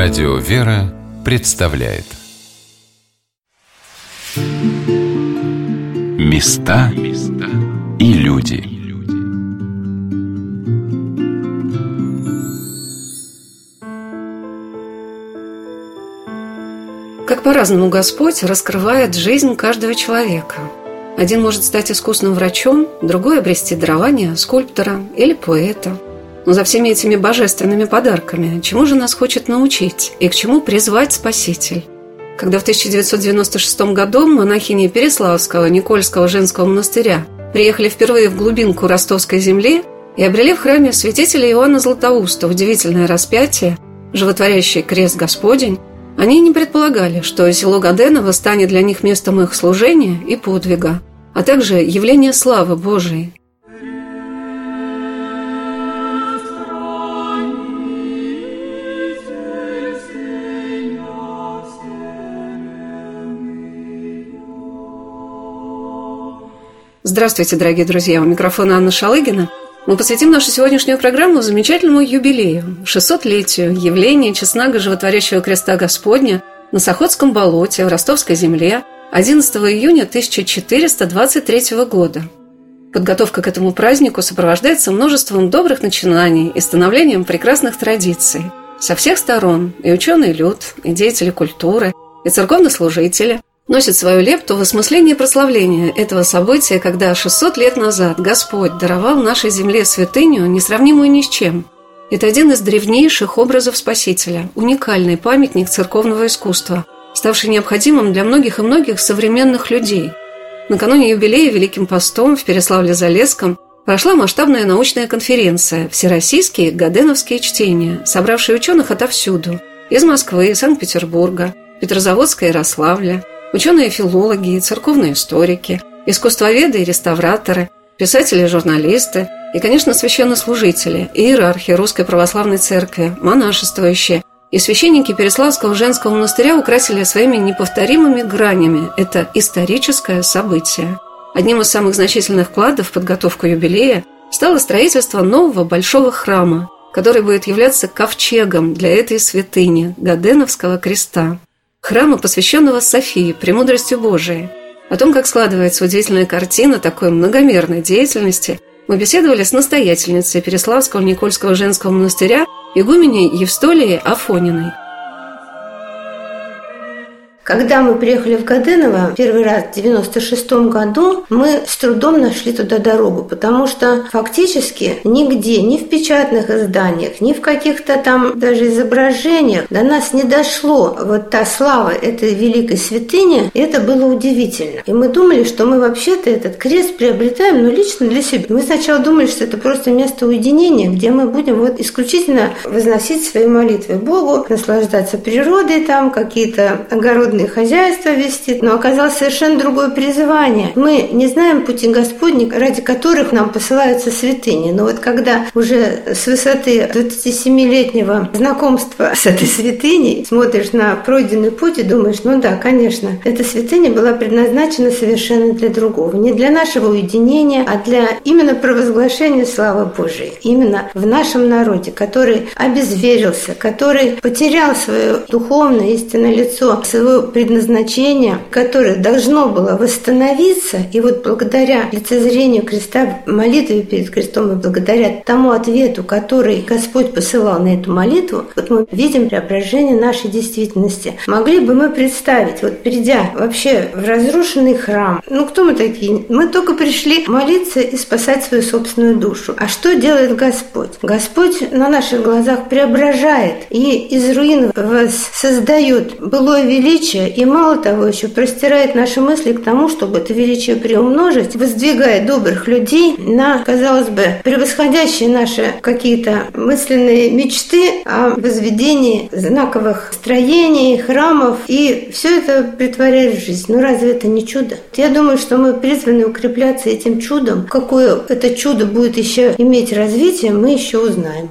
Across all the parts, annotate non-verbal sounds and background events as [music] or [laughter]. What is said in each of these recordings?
Радио «Вера» представляет. Места и люди. Как по-разному Господь раскрывает жизнь каждого человека. Один может стать искусным врачом, другой обрести дарование скульптора или поэта – но за всеми этими божественными подарками, чему же нас хочет научить? И к чему призвать Спаситель? Когда в 1996 году монахини Переславского Никольского женского монастыря приехали впервые в глубинку ростовской земли и обрели в храме святителя Иоанна Златоуста удивительное распятие, животворящий крест Господень, они не предполагали, что село Гаденово станет для них местом их служения и подвига, а также явления славы Божией, Здравствуйте, дорогие друзья! У микрофона Анна Шалыгина. Мы посвятим нашу сегодняшнюю программу замечательному юбилею – 600-летию явления честного животворящего креста Господня на Сахотском болоте в Ростовской земле 11 июня 1423 года. Подготовка к этому празднику сопровождается множеством добрых начинаний и становлением прекрасных традиций. Со всех сторон и ученый люд, и деятели культуры, и церковнослужители – носит свою лепту в осмысление прославления этого события, когда 600 лет назад Господь даровал нашей земле святыню, несравнимую ни с чем. Это один из древнейших образов Спасителя, уникальный памятник церковного искусства, ставший необходимым для многих и многих современных людей. Накануне юбилея Великим постом в Переславле-Залесском прошла масштабная научная конференция «Всероссийские Гаденовские чтения», собравшие ученых отовсюду – из Москвы, Санкт-Петербурга, Петрозаводска Ярославля – ученые-филологи церковные историки, искусствоведы и реставраторы, писатели журналисты, и, конечно, священнослужители, иерархи Русской Православной Церкви, монашествующие, и священники Переславского женского монастыря украсили своими неповторимыми гранями. Это историческое событие. Одним из самых значительных вкладов в подготовку юбилея стало строительство нового большого храма, который будет являться ковчегом для этой святыни – Гаденовского креста храма, посвященного Софии, премудрости Божией. О том, как складывается удивительная картина такой многомерной деятельности, мы беседовали с настоятельницей Переславского Никольского женского монастыря игуменей Евстолией Афониной – когда мы приехали в Гаденово первый раз в 96 году, мы с трудом нашли туда дорогу, потому что фактически нигде, ни в печатных изданиях, ни в каких-то там даже изображениях до нас не дошло вот та слава этой великой святыни, это было удивительно. И мы думали, что мы вообще-то этот крест приобретаем, но лично для себя. Мы сначала думали, что это просто место уединения, где мы будем вот исключительно возносить свои молитвы Богу, наслаждаться природой там, какие-то огородные огородное хозяйство вести, но оказалось совершенно другое призвание. Мы не знаем пути Господни, ради которых нам посылаются святыни. Но вот когда уже с высоты 27-летнего знакомства с этой святыней смотришь на пройденный путь и думаешь, ну да, конечно, эта святыня была предназначена совершенно для другого. Не для нашего уединения, а для именно провозглашения славы Божией. Именно в нашем народе, который обезверился, который потерял свое духовное истинное лицо, свою предназначение, которое должно было восстановиться, и вот благодаря лицезрению креста, молитве перед крестом, и благодаря тому ответу, который Господь посылал на эту молитву, вот мы видим преображение нашей действительности. Могли бы мы представить, вот придя вообще в разрушенный храм, ну кто мы такие? Мы только пришли молиться и спасать свою собственную душу. А что делает Господь? Господь на наших глазах преображает и из руин создает былое величие, величие, и мало того, еще простирает наши мысли к тому, чтобы это величие приумножить, воздвигает добрых людей на, казалось бы, превосходящие наши какие-то мысленные мечты о возведении знаковых строений, храмов, и все это притворяет в жизнь. Ну разве это не чудо? Я думаю, что мы призваны укрепляться этим чудом. Какое это чудо будет еще иметь развитие, мы еще узнаем.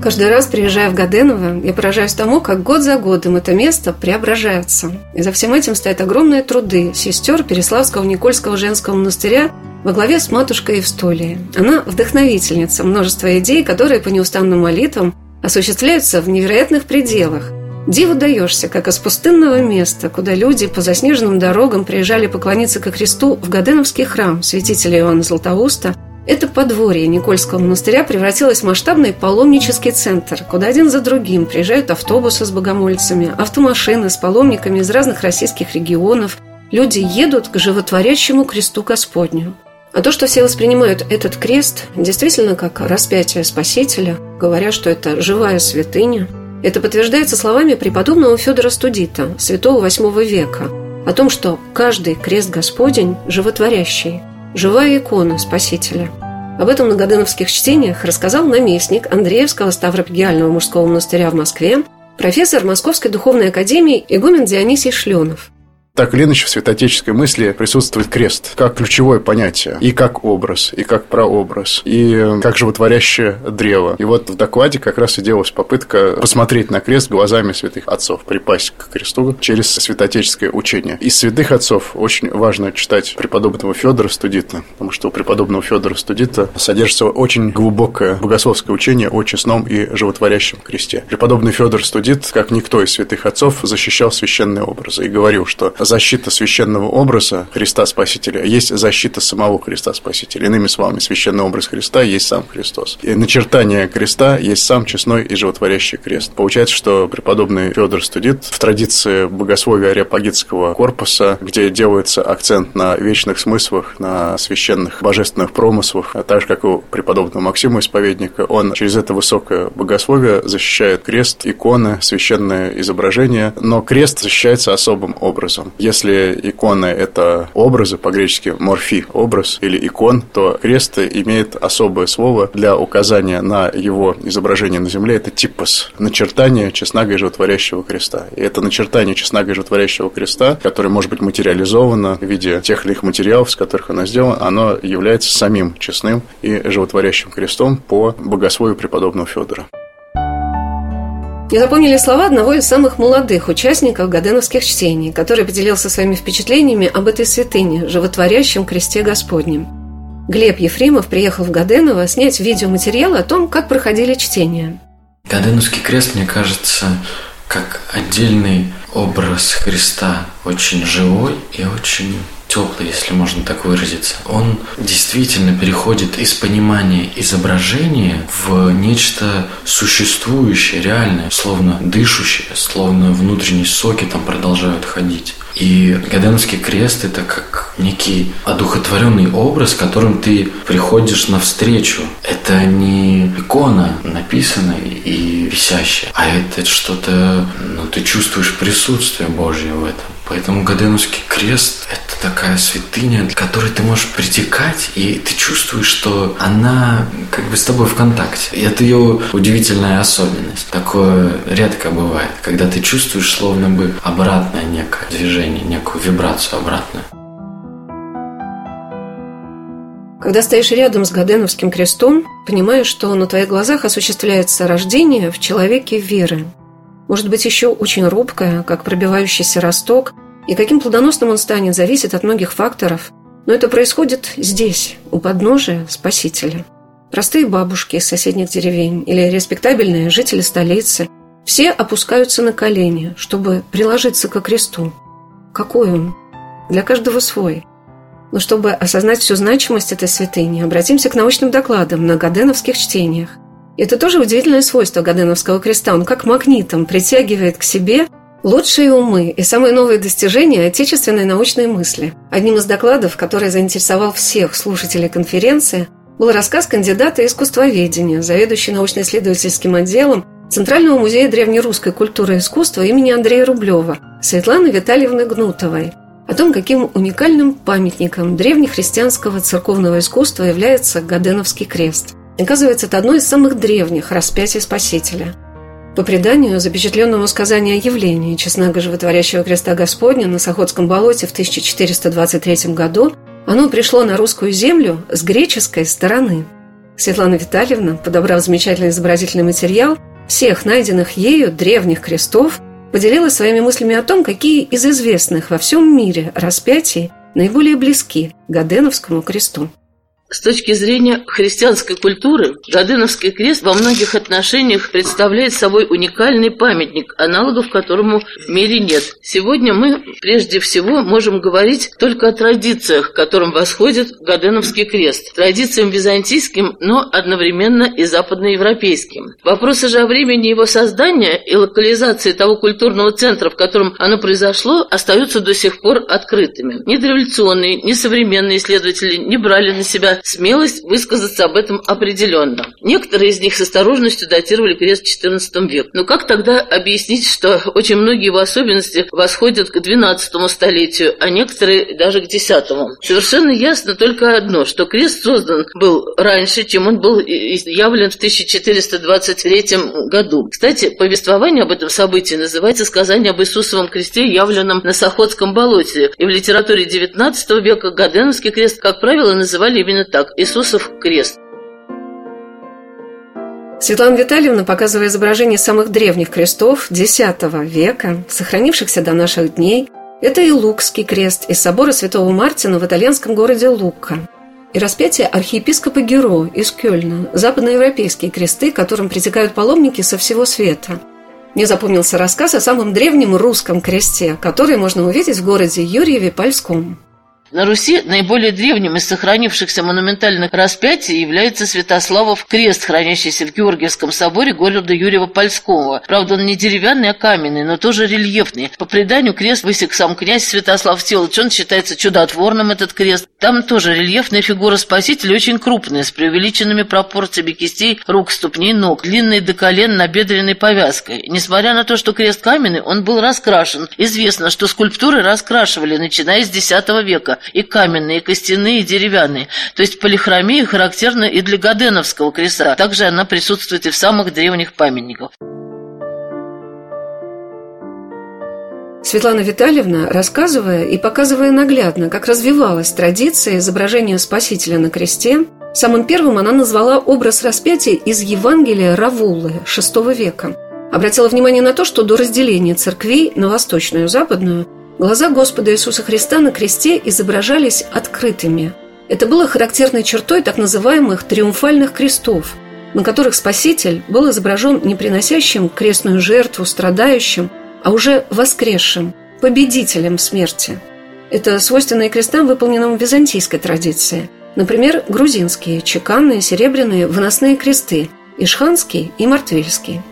Каждый раз, приезжая в Гаденово, я поражаюсь тому, как год за годом это место преображается. И за всем этим стоят огромные труды сестер Переславского Никольского женского монастыря во главе с матушкой Евстолией. Она вдохновительница множества идей, которые по неустанным молитвам осуществляются в невероятных пределах. Диву даешься, как из пустынного места, куда люди по заснеженным дорогам приезжали поклониться ко Христу в Гаденовский храм святителя Иоанна Златоуста, это подворье Никольского монастыря превратилось в масштабный паломнический центр, куда один за другим приезжают автобусы с богомольцами, автомашины с паломниками из разных российских регионов. Люди едут к животворящему кресту Господню. А то, что все воспринимают этот крест действительно как распятие Спасителя, говоря, что это живая святыня, это подтверждается словами преподобного Федора Студита, святого VIII века, о том, что каждый крест Господень животворящий, живая икона Спасителя. Об этом на Годыновских чтениях рассказал наместник Андреевского Ставропигиального мужского монастыря в Москве, профессор Московской духовной академии игумен Дионисий Шленов – так или иначе в святоотеческой мысли присутствует крест как ключевое понятие, и как образ, и как прообраз, и как животворящее древо. И вот в докладе как раз и делалась попытка посмотреть на крест глазами святых отцов, припасть к кресту через святоотеческое учение. Из святых отцов очень важно читать преподобного Федора Студита, потому что у преподобного Федора Студита содержится очень глубокое богословское учение о честном и животворящем кресте. Преподобный Федор Студит, как никто из святых отцов, защищал священные образы и говорил, что защита священного образа Христа Спасителя есть защита самого Христа Спасителя. Иными словами, священный образ Христа есть сам Христос. И начертание креста есть сам честной и животворящий крест. Получается, что преподобный Федор Студит в традиции богословия Ариапагитского корпуса, где делается акцент на вечных смыслах, на священных божественных промыслах, а так же, как у преподобного Максима Исповедника, он через это высокое богословие защищает крест, иконы, священное изображение, но крест защищается особым образом. Если иконы – это образы, по-гречески морфи – образ или икон, то крест имеет особое слово для указания на его изображение на земле – это типос – начертание честного и животворящего креста. И это начертание честного и животворящего креста, которое может быть материализовано в виде тех или иных материалов, с которых оно сделано, оно является самим честным и животворящим крестом по богословию преподобного Федора. Не запомнили слова одного из самых молодых участников Гаденовских чтений, который поделился своими впечатлениями об этой святыне, животворящем кресте Господнем. Глеб Ефремов приехал в Гаденово снять видеоматериал о том, как проходили чтения. Гаденовский крест, мне кажется, как отдельный образ Христа, очень живой и очень теплый, если можно так выразиться, он действительно переходит из понимания изображения в нечто существующее, реальное, словно дышущее, словно внутренние соки там продолжают ходить. И Гаденовский крест – это как некий одухотворенный образ, которым ты приходишь навстречу. Это не икона, написанная и висящая, а это что-то, ну, ты чувствуешь присутствие Божье в этом. Поэтому Гаденовский крест – это такая святыня, к которой ты можешь притекать, и ты чувствуешь, что она как бы с тобой в контакте. И это ее удивительная особенность. Такое редко бывает, когда ты чувствуешь словно бы обратное некое движение, некую вибрацию обратную. Когда стоишь рядом с Гаденовским крестом, понимаешь, что на твоих глазах осуществляется рождение в человеке веры – может быть еще очень робкая, как пробивающийся росток, и каким плодоносным он станет, зависит от многих факторов. Но это происходит здесь, у подножия Спасителя. Простые бабушки из соседних деревень или респектабельные жители столицы все опускаются на колени, чтобы приложиться ко кресту. Какой он? Для каждого свой. Но чтобы осознать всю значимость этой святыни, обратимся к научным докладам на Гаденовских чтениях – это тоже удивительное свойство Гаденовского креста. Он как магнитом притягивает к себе лучшие умы и самые новые достижения отечественной научной мысли. Одним из докладов, который заинтересовал всех слушателей конференции, был рассказ кандидата искусствоведения, заведующей научно-исследовательским отделом Центрального музея древнерусской культуры и искусства имени Андрея Рублева Светланы Витальевны Гнутовой о том, каким уникальным памятником древнехристианского церковного искусства является Гаденовский крест. Оказывается, это одно из самых древних распятий Спасителя. По преданию, запечатленному сказанию о явлении честного животворящего креста Господня на Сахотском болоте в 1423 году, оно пришло на русскую землю с греческой стороны. Светлана Витальевна, подобрав замечательный изобразительный материал, всех найденных ею древних крестов, поделилась своими мыслями о том, какие из известных во всем мире распятий наиболее близки Гаденовскому кресту. С точки зрения христианской культуры, Гадыновский крест во многих отношениях представляет собой уникальный памятник, аналогов которому в мире нет. Сегодня мы прежде всего можем говорить только о традициях, которым восходит Гаденовский крест. Традициям византийским, но одновременно и западноевропейским. Вопросы же о времени его создания и локализации того культурного центра, в котором оно произошло, остаются до сих пор открытыми. Ни дореволюционные, ни современные исследователи не брали на себя смелость высказаться об этом определенно. Некоторые из них с осторожностью датировали крест XIV век. Но как тогда объяснить, что очень многие его особенности восходят к XII столетию, а некоторые даже к X? Совершенно ясно только одно, что крест создан был раньше, чем он был явлен в 1423 году. Кстати, повествование об этом событии называется «Сказание об Иисусовом кресте, явленном на Сахотском болоте». И в литературе XIX века Гаденовский крест, как правило, называли именно так «Иисусов крест». Светлана Витальевна, показывая изображение самых древних крестов X века, сохранившихся до наших дней, это и Лукский крест из собора Святого Мартина в итальянском городе Лука, и распятие архиепископа Геро из Кёльна, западноевропейские кресты, которым притекают паломники со всего света. Мне запомнился рассказ о самом древнем русском кресте, который можно увидеть в городе Юрьеве-Польском. На Руси наиболее древним из сохранившихся монументальных распятий является Святославов крест, хранящийся в Георгиевском соборе города Юрьева-Польского. Правда, он не деревянный, а каменный, но тоже рельефный. По преданию, крест высек сам князь Святослав Всеволодович. Он считается чудотворным, этот крест. Там тоже рельефная фигура Спасителя, очень крупная, с преувеличенными пропорциями кистей, рук, ступней, ног, длинной до колен набедренной повязкой. Несмотря на то, что крест каменный, он был раскрашен. Известно, что скульптуры раскрашивали, начиная с X века и каменные, и костяные, и деревянные. То есть полихромия характерна и для Гаденовского креста. Также она присутствует и в самых древних памятниках. Светлана Витальевна, рассказывая и показывая наглядно, как развивалась традиция изображения Спасителя на кресте, самым первым она назвала образ распятия из Евангелия Равулы VI века. Обратила внимание на то, что до разделения церквей на восточную и западную Глаза Господа Иисуса Христа на кресте изображались открытыми. Это было характерной чертой так называемых триумфальных крестов, на которых Спаситель был изображен не приносящим крестную жертву страдающим, а уже воскресшим, победителем смерти. Это свойственно и крестам, выполненным в византийской традиции. Например, грузинские, чеканные, серебряные, выносные кресты, ишханский и мартвильский.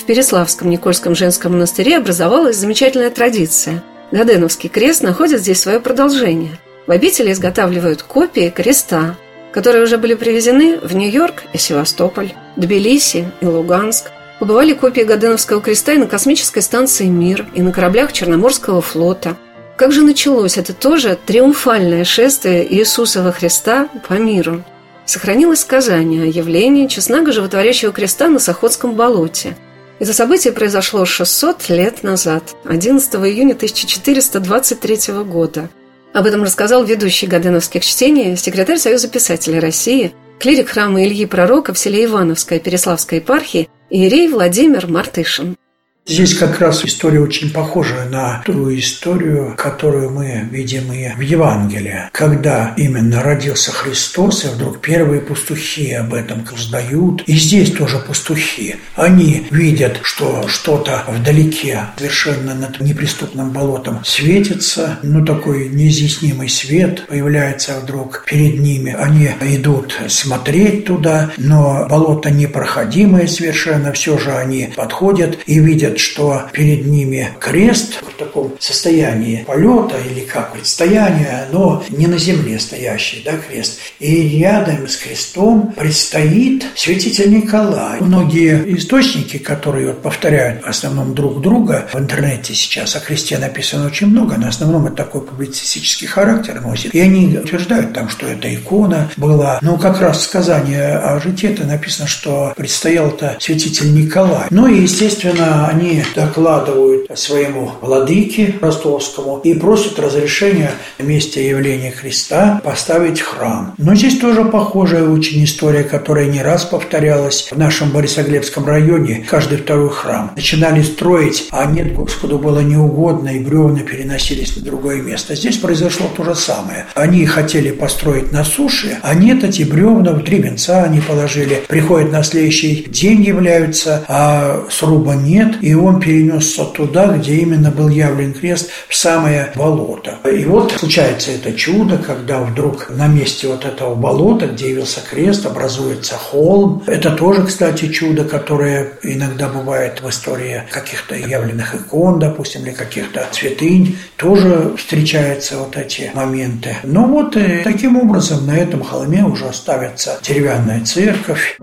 В Переславском Никольском женском монастыре образовалась замечательная традиция – Гаденовский крест находит здесь свое продолжение. В обители изготавливают копии креста, которые уже были привезены в Нью-Йорк и Севастополь, Тбилиси и Луганск. Побывали копии Гаденовского креста и на космической станции «Мир», и на кораблях Черноморского флота. Как же началось это тоже триумфальное шествие Иисусова Христа по миру? Сохранилось сказание о явлении честного животворящего креста на Сахотском болоте – это событие произошло 600 лет назад, 11 июня 1423 года. Об этом рассказал ведущий Гаденовских чтений, секретарь Союза писателей России, клирик храма Ильи Пророка в селе Ивановской Переславской епархии Иерей Владимир Мартышин. Здесь как раз история очень похожа на ту историю, которую мы видим и в Евангелии, когда именно родился Христос, и вдруг первые пастухи об этом узнают. И здесь тоже пастухи. Они видят, что что-то вдалеке, совершенно над неприступным болотом светится, ну такой неизъяснимый свет появляется вдруг перед ними. Они идут смотреть туда, но болото непроходимое совершенно, все же они подходят и видят видят, что перед ними крест в таком состоянии полета или как состояние, но не на земле стоящий, да, крест. И рядом с крестом предстоит святитель Николай. Многие источники, которые вот повторяют в основном друг друга в интернете сейчас, о кресте написано очень много, но в основном это такой публицистический характер носит. И они утверждают там, что это икона была. Но как раз сказание о житии это написано, что предстоял-то святитель Николай. Ну и, естественно, они они докладывают своему владыке ростовскому и просят разрешения на месте явления Христа поставить храм. Но здесь тоже похожая очень история, которая не раз повторялась в нашем Борисоглебском районе. Каждый второй храм начинали строить, а нет, Господу было неугодно, и бревна переносились на другое место. Здесь произошло то же самое. Они хотели построить на суше, а нет, эти бревна в три венца они положили. Приходят на следующий день являются, а сруба нет, и он перенесся туда, где именно был явлен крест, в самое болото. И вот случается это чудо, когда вдруг на месте вот этого болота, где явился крест, образуется холм. Это тоже, кстати, чудо, которое иногда бывает в истории каких-то явленных икон, допустим, или каких-то святынь. Тоже встречаются вот эти моменты. Но вот и таким образом на этом холме уже ставится деревянная церковь.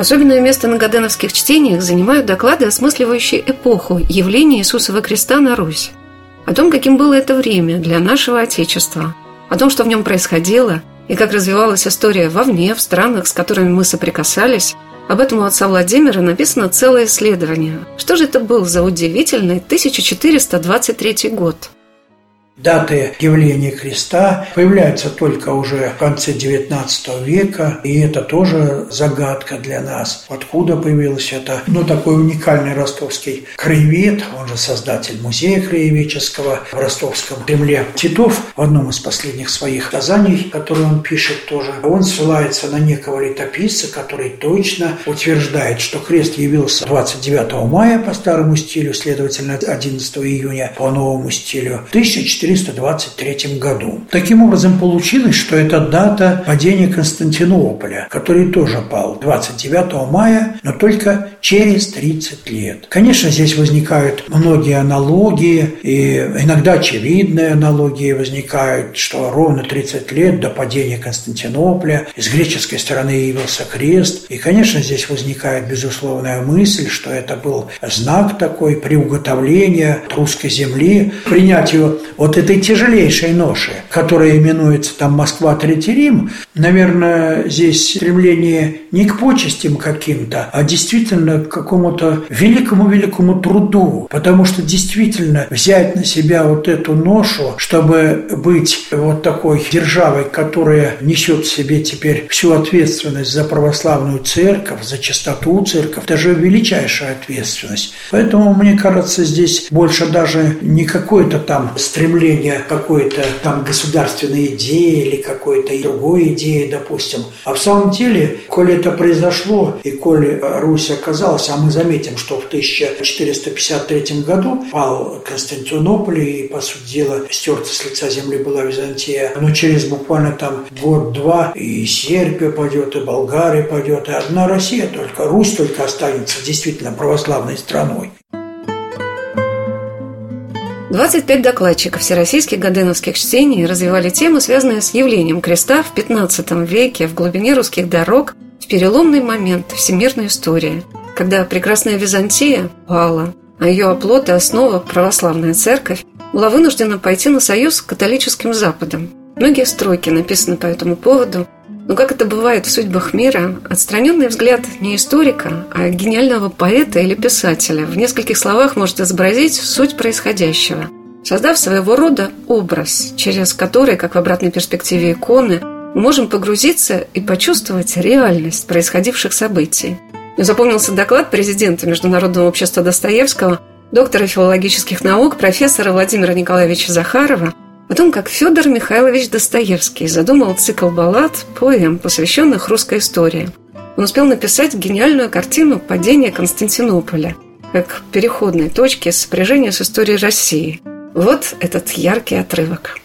Особенное место на Гаденовских чтениях занимают доклады, осмысливающие эпоху явления Иисусова креста на Русь. О том, каким было это время для нашего Отечества, о том, что в нем происходило, и как развивалась история вовне, в странах, с которыми мы соприкасались, об этом у отца Владимира написано целое исследование. Что же это был за удивительный 1423 год? Даты явления креста появляются только уже в конце XIX века, и это тоже загадка для нас. Откуда появилось это? Ну, такой уникальный ростовский краевед, он же создатель музея краеведческого в ростовском Кремле. Титов в одном из последних своих сказаний, которые он пишет тоже, он ссылается на некого летописца, который точно утверждает, что крест явился 29 мая по старому стилю, следовательно, 11 июня по новому стилю, 1400 1423 году. Таким образом, получилось, что это дата падения Константинополя, который тоже пал 29 мая, но только через 30 лет. Конечно, здесь возникают многие аналогии, и иногда очевидные аналогии возникают, что ровно 30 лет до падения Константинополя из греческой стороны явился крест. И, конечно, здесь возникает безусловная мысль, что это был знак такой приуготовления русской земли, принятию вот этой тяжелейшей ноши, которая именуется там Москва, Третий Рим, наверное, здесь стремление не к почестям каким-то, а действительно к какому-то великому-великому труду, потому что действительно взять на себя вот эту ношу, чтобы быть вот такой державой, которая несет в себе теперь всю ответственность за православную церковь, за чистоту церковь, это же величайшая ответственность. Поэтому, мне кажется, здесь больше даже не какое-то там стремление какой-то там государственной идеи или какой-то другой идеи, допустим. А в самом деле, коли это произошло, и коли Русь оказалась, а мы заметим, что в 1453 году пал Константинополь, и, по сути дела, стерта с лица земли была Византия, но через буквально там год-два и Сербия пойдет, и Болгария пойдет, и одна Россия только, Русь только останется действительно православной страной. 25 докладчиков всероссийских гаденовских чтений развивали темы, связанные с явлением креста в XV веке в глубине русских дорог в переломный момент всемирной истории, когда прекрасная Византия пала, а ее оплот и основа, православная церковь, была вынуждена пойти на союз с католическим Западом. Многие строки написаны по этому поводу – но как это бывает в судьбах мира, отстраненный взгляд не историка, а гениального поэта или писателя в нескольких словах может изобразить суть происходящего, создав своего рода образ, через который, как в обратной перспективе иконы, мы можем погрузиться и почувствовать реальность происходивших событий. Запомнился доклад президента Международного общества Достоевского, доктора филологических наук, профессора Владимира Николаевича Захарова – о том, как Федор Михайлович Достоевский задумал цикл баллад, поэм, посвященных русской истории. Он успел написать гениальную картину «Падение Константинополя», как переходной точки сопряжения с историей России. Вот этот яркий отрывок.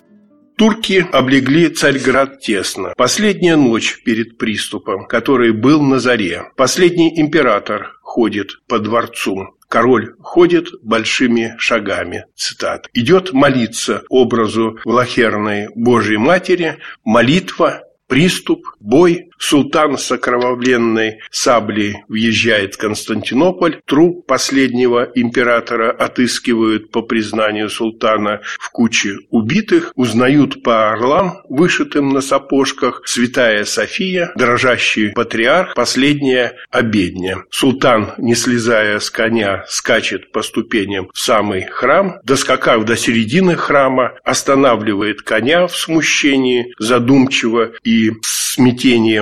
Турки облегли Царьград тесно. Последняя ночь перед приступом, который был на заре. Последний император ходит по дворцу. Король ходит большими шагами, цитат. Идет молиться образу Влахерной Божьей Матери, молитва, приступ, бой, Султан с окровавленной саблей въезжает в Константинополь. Труп последнего императора отыскивают по признанию султана в куче убитых. Узнают по орлам, вышитым на сапожках, святая София, дрожащий патриарх, последняя обедня. Султан, не слезая с коня, скачет по ступеням в самый храм. Доскакав до середины храма, останавливает коня в смущении, задумчиво и с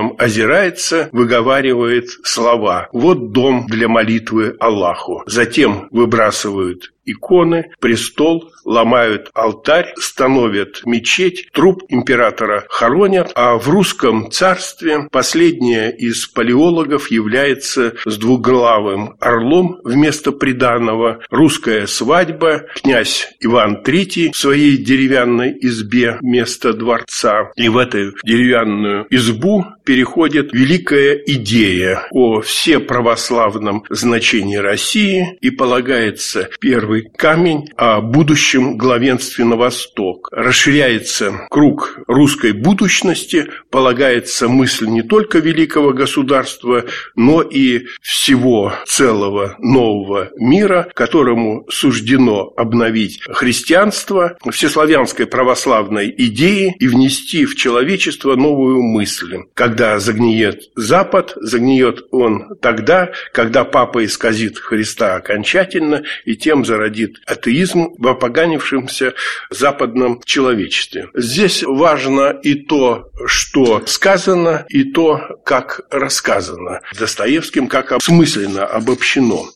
смятением озирается, выговаривает слова «Вот дом для молитвы Аллаху». Затем выбрасывают иконы, престол, ломают алтарь, становят мечеть, труп императора хоронят, а в русском царстве последняя из палеологов является с двуглавым орлом вместо приданного, русская свадьба, князь Иван III в своей деревянной избе вместо дворца, и в эту деревянную избу переходит великая идея о всеправославном значении России. И полагается первый камень о будущем главенстве на восток. Расширяется круг русской будущности, полагается мысль не только великого государства, но и всего целого нового мира, которому суждено обновить христианство, всеславянской православной идеи и внести в человечество новую мысль. Когда загниет Запад, загниет он тогда, когда Папа исказит Христа окончательно и тем зародит атеизм в опоганившемся западном человечестве. Здесь важно и то, что сказано, и то, как рассказано Достоевским, как осмысленно обобщено.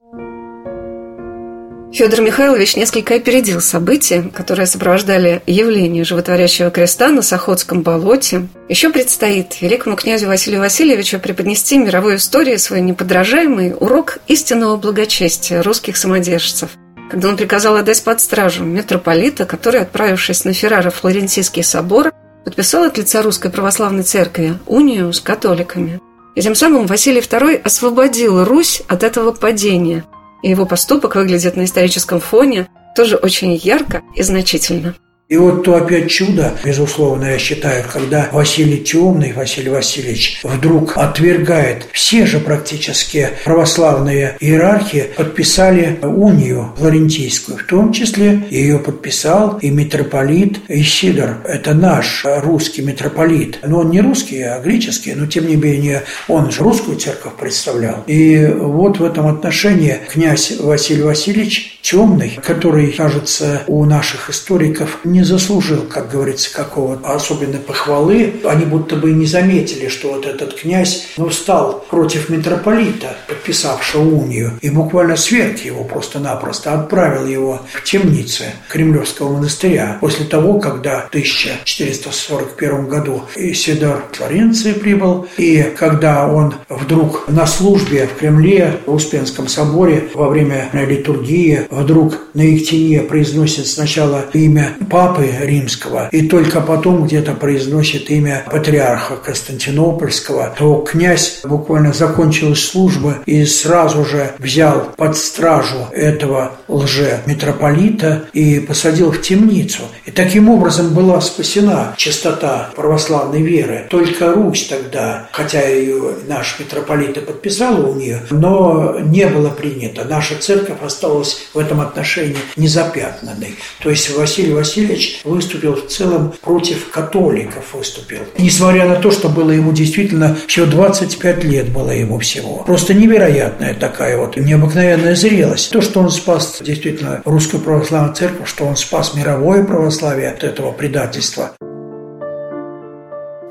Федор Михайлович несколько опередил события, которые сопровождали явление животворящего креста на Сахотском болоте. Еще предстоит великому князю Василию Васильевичу преподнести мировой истории свой неподражаемый урок истинного благочестия русских самодержцев – когда он приказал отдать под стражу митрополита, который, отправившись на Ферраро Флорентийский собор, подписал от лица Русской Православной Церкви унию с католиками. И тем самым Василий II освободил Русь от этого падения – и его поступок выглядит на историческом фоне тоже очень ярко и значительно. И вот то опять чудо, безусловно, я считаю, когда Василий Темный, Василий Васильевич, вдруг отвергает все же практически православные иерархи, подписали унию флорентийскую, в том числе ее подписал и митрополит Исидор. Это наш русский митрополит. Но он не русский, а греческий, но тем не менее он же русскую церковь представлял. И вот в этом отношении князь Василий Васильевич Темный, который, кажется, у наших историков не заслужил, как говорится, какого-то особенной похвалы. Они будто бы не заметили, что вот этот князь ну, стал против митрополита, подписавшего унию, и буквально сверг его просто-напросто, отправил его в темницы Кремлевского монастыря после того, когда в 1441 году Исидор Флоренции прибыл, и когда он вдруг на службе в Кремле, в Успенском соборе, во время литургии, вдруг на Ектине произносит сначала имя Папы, папы римского, и только потом где-то произносит имя патриарха Константинопольского, то князь буквально закончил службу и сразу же взял под стражу этого лже-митрополита и посадил в темницу. И таким образом была спасена чистота православной веры. Только Русь тогда, хотя ее наш митрополит и подписал у нее, но не было принято. Наша церковь осталась в этом отношении незапятнанной. То есть Василий Васильевич Ильич выступил в целом против католиков выступил. Несмотря на то, что было ему действительно всего 25 лет было ему всего. Просто невероятная такая вот необыкновенная зрелость. То, что он спас действительно русскую православную церковь, что он спас мировое православие от этого предательства.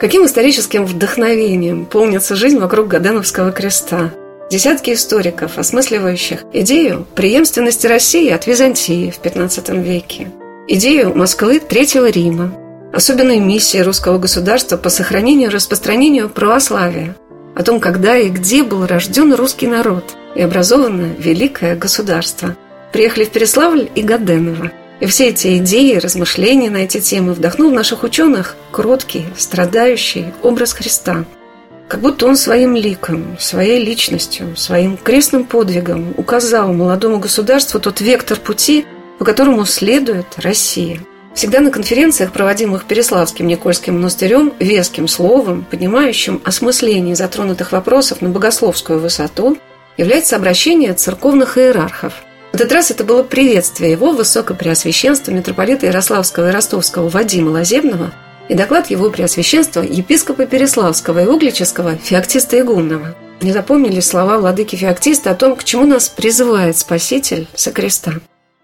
Каким историческим вдохновением полнится жизнь вокруг Гаденовского креста? Десятки историков, осмысливающих идею преемственности России от Византии в XV веке – идею Москвы Третьего Рима, особенной миссии русского государства по сохранению и распространению православия, о том, когда и где был рожден русский народ и образовано великое государство. Приехали в Переславль и Гаденово. И все эти идеи, размышления на эти темы вдохнул в наших ученых кроткий, страдающий образ Христа. Как будто он своим ликом, своей личностью, своим крестным подвигом указал молодому государству тот вектор пути, по которому следует Россия. Всегда на конференциях, проводимых Переславским Никольским монастырем, веским словом, поднимающим осмысление затронутых вопросов на богословскую высоту, является обращение церковных иерархов. В этот раз это было приветствие его высокопреосвященства митрополита Ярославского и Ростовского Вадима Лазебного и доклад его преосвященства епископа Переславского и Углического Феоктиста Игумного. Не запомнили слова владыки Феоктиста о том, к чему нас призывает Спаситель со креста.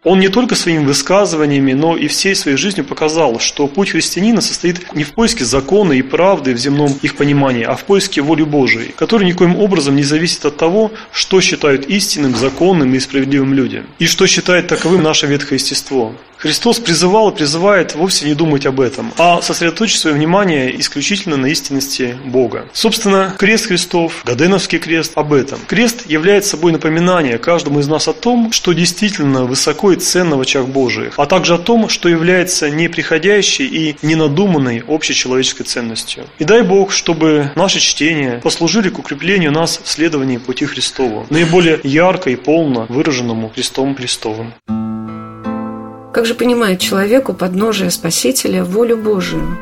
Он не только своими высказываниями, но и всей своей жизнью показал, что путь христианина состоит не в поиске закона и правды в земном их понимании, а в поиске воли Божией, который никоим образом не зависит от того, что считают истинным, законным и справедливым людям, и что считает таковым наше ветхое естество. Христос призывал и призывает вовсе не думать об этом, а сосредоточить свое внимание исключительно на истинности Бога. Собственно, крест Христов, Гаденовский крест об этом. Крест является собой напоминание каждому из нас о том, что действительно высоко и ценно в очах Божиих, а также о том, что является неприходящей и ненадуманной общечеловеческой ценностью. И дай Бог, чтобы наши чтения послужили к укреплению нас в следовании пути Христову, наиболее ярко и полно выраженному Христом Христовым. Как же понимает человек у подножия Спасителя волю Божию?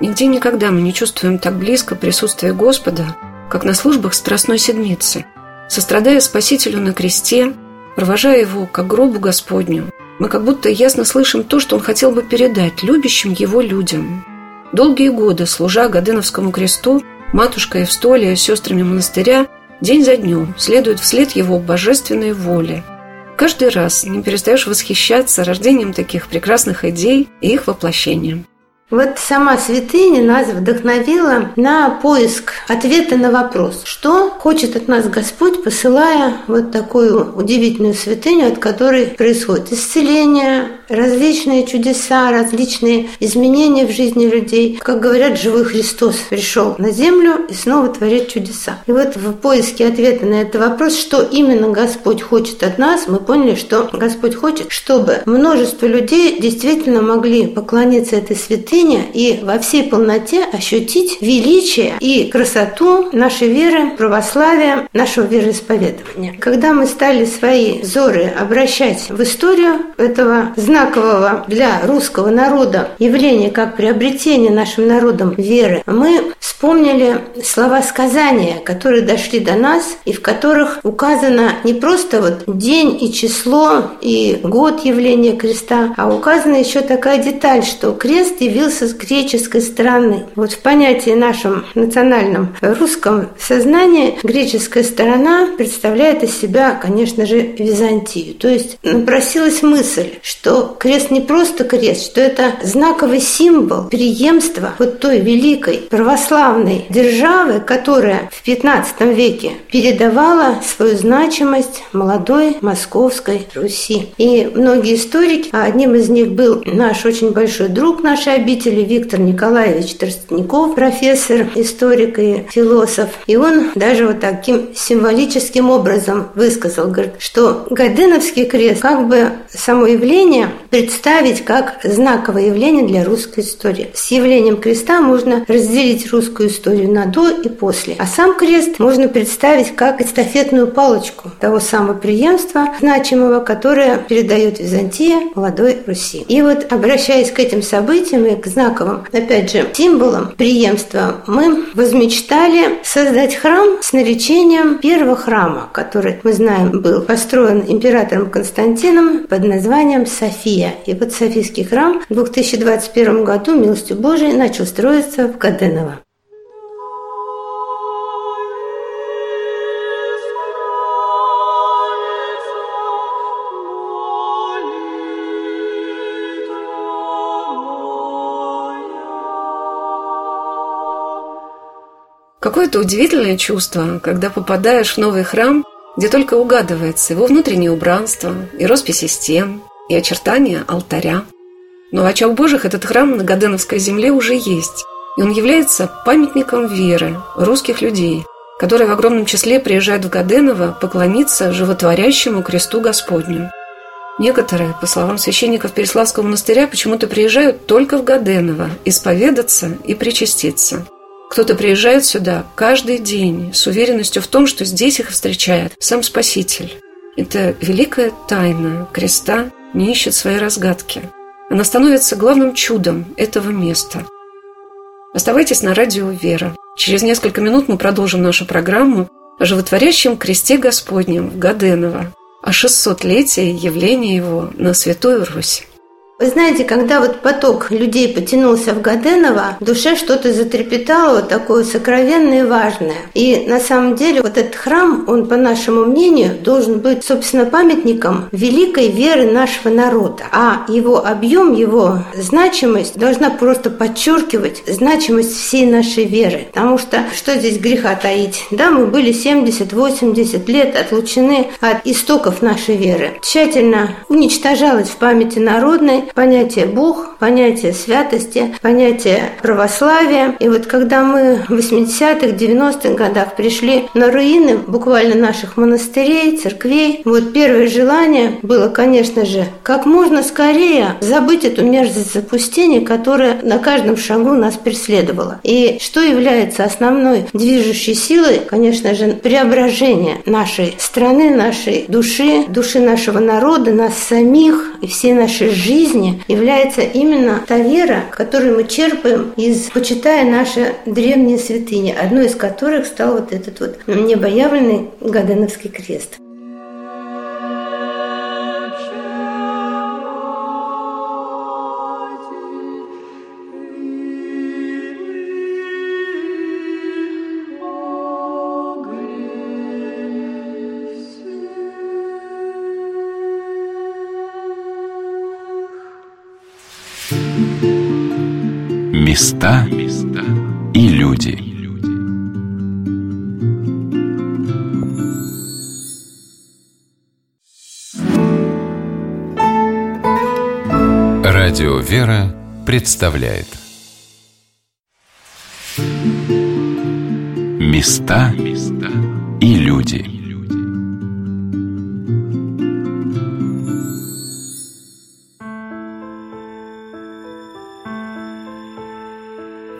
Нигде никогда мы не чувствуем так близко присутствие Господа, как на службах Страстной Седмицы. Сострадая Спасителю на кресте, провожая его к гробу Господню, мы как будто ясно слышим то, что он хотел бы передать любящим его людям. Долгие годы, служа Гаденовскому кресту, матушка Евстолия с сестрами монастыря день за днем следует вслед его божественной воле – Каждый раз не перестаешь восхищаться рождением таких прекрасных идей и их воплощением. Вот сама святыня нас вдохновила на поиск ответа на вопрос, что хочет от нас Господь, посылая вот такую удивительную святыню, от которой происходит исцеление, различные чудеса, различные изменения в жизни людей. Как говорят, живой Христос пришел на землю и снова творит чудеса. И вот в поиске ответа на этот вопрос, что именно Господь хочет от нас, мы поняли, что Господь хочет, чтобы множество людей действительно могли поклониться этой святыне и во всей полноте ощутить величие и красоту нашей веры, православия, нашего вероисповедования. Когда мы стали свои взоры обращать в историю этого знания, знакового для русского народа явления, как приобретение нашим народом веры, мы вспомнили слова сказания, которые дошли до нас и в которых указано не просто вот день и число и год явления креста, а указана еще такая деталь, что крест явился с греческой стороны. Вот в понятии нашем национальном русском сознании греческая сторона представляет из себя, конечно же, Византию. То есть напросилась мысль, что крест не просто крест, что это знаковый символ преемства вот той великой православной державы, которая в XV веке передавала свою значимость молодой московской Руси. И многие историки, а одним из них был наш очень большой друг нашей обители Виктор Николаевич Тростников, профессор, историк и философ. И он даже вот таким символическим образом высказал, говорит, что Гаденовский крест как бы само явление представить как знаковое явление для русской истории. С явлением креста можно разделить русскую историю на до и после. А сам крест можно представить как эстафетную палочку того самого преемства значимого, которое передает Византия молодой Руси. И вот, обращаясь к этим событиям и к знаковым, опять же, символам преемства, мы возмечтали создать храм с наречением первого храма, который, мы знаем, был построен императором Константином под названием София. София. И вот Софийский храм в 2021 году, милостью Божией, начал строиться в Гаденово. Какое-то удивительное чувство, когда попадаешь в новый храм, где только угадывается его внутреннее убранство и росписи стен, и очертания алтаря. Но в очах Божьих этот храм на Гаденовской земле уже есть, и он является памятником веры русских людей, которые в огромном числе приезжают в Гаденово поклониться животворящему кресту Господню. Некоторые, по словам священников Переславского монастыря, почему-то приезжают только в Гаденово исповедаться и причаститься. Кто-то приезжает сюда каждый день с уверенностью в том, что здесь их встречает сам Спаситель. Это великая тайна креста не ищет свои разгадки. Она становится главным чудом этого места. Оставайтесь на радио «Вера». Через несколько минут мы продолжим нашу программу о животворящем кресте Господнем в Гаденово, о 600-летии явления его на Святую Русь. Вы знаете, когда вот поток людей потянулся в Гаденово, в душе что-то затрепетало вот такое сокровенное и важное. И на самом деле вот этот храм, он, по нашему мнению, должен быть, собственно, памятником великой веры нашего народа. А его объем, его значимость должна просто подчеркивать значимость всей нашей веры. Потому что что здесь греха таить? Да, мы были 70-80 лет отлучены от истоков нашей веры. Тщательно уничтожалась в памяти народной понятие Бог, понятие святости, понятие православия. И вот когда мы в 80-х, 90-х годах пришли на руины буквально наших монастырей, церквей, вот первое желание было, конечно же, как можно скорее забыть эту мерзость запустения, которая на каждом шагу нас преследовала. И что является основной движущей силой, конечно же, преображение нашей страны, нашей души, души нашего народа, нас самих и всей нашей жизни, жизни является именно та вера, которую мы черпаем из, почитая наши древние святыни, одной из которых стал вот этот вот небоявленный Гаденовский крест. Места и люди. Радио «Вера» представляет Места и люди.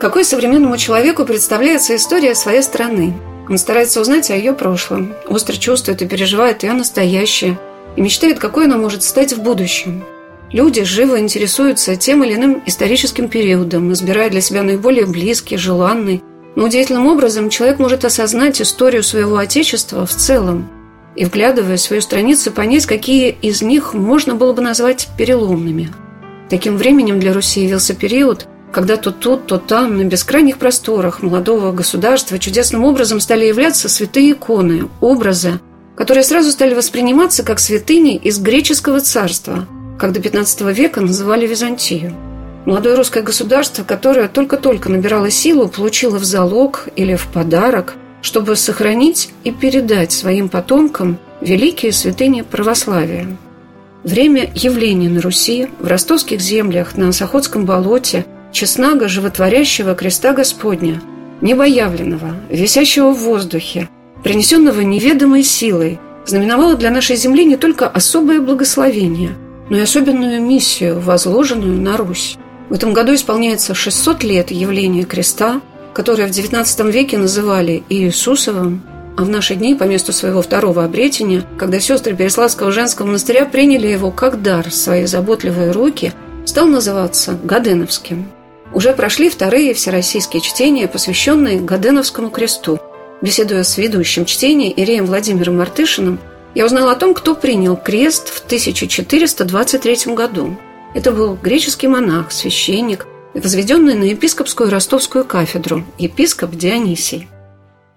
Какой современному человеку представляется история своей страны? Он старается узнать о ее прошлом, остро чувствует и переживает ее настоящее и мечтает, какой она может стать в будущем. Люди живо интересуются тем или иным историческим периодом, избирая для себя наиболее близкий, желанный. Но удивительным образом человек может осознать историю своего Отечества в целом и, вглядывая в свою страницу, понять, какие из них можно было бы назвать переломными. Таким временем для Руси явился период – когда то тут, то там, на бескрайних просторах молодого государства чудесным образом стали являться святые иконы, образы, которые сразу стали восприниматься как святыни из греческого царства, как до XV века называли Византию. Молодое русское государство, которое только-только набирало силу, получило в залог или в подарок, чтобы сохранить и передать своим потомкам великие святыни православия. Время явления на Руси, в ростовских землях, на Сахотском болоте – честнага животворящего креста Господня, небоявленного, висящего в воздухе, принесенного неведомой силой, знаменовало для нашей земли не только особое благословение, но и особенную миссию, возложенную на Русь. В этом году исполняется 600 лет явления креста, которое в XIX веке называли Иисусовым, а в наши дни по месту своего второго обретения, когда сестры Переславского женского монастыря приняли его как дар в свои заботливые руки, стал называться Гаденовским уже прошли вторые всероссийские чтения, посвященные Гаденовскому кресту. Беседуя с ведущим чтения Иреем Владимиром Мартышиным, я узнала о том, кто принял крест в 1423 году. Это был греческий монах, священник, возведенный на епископскую ростовскую кафедру, епископ Дионисий.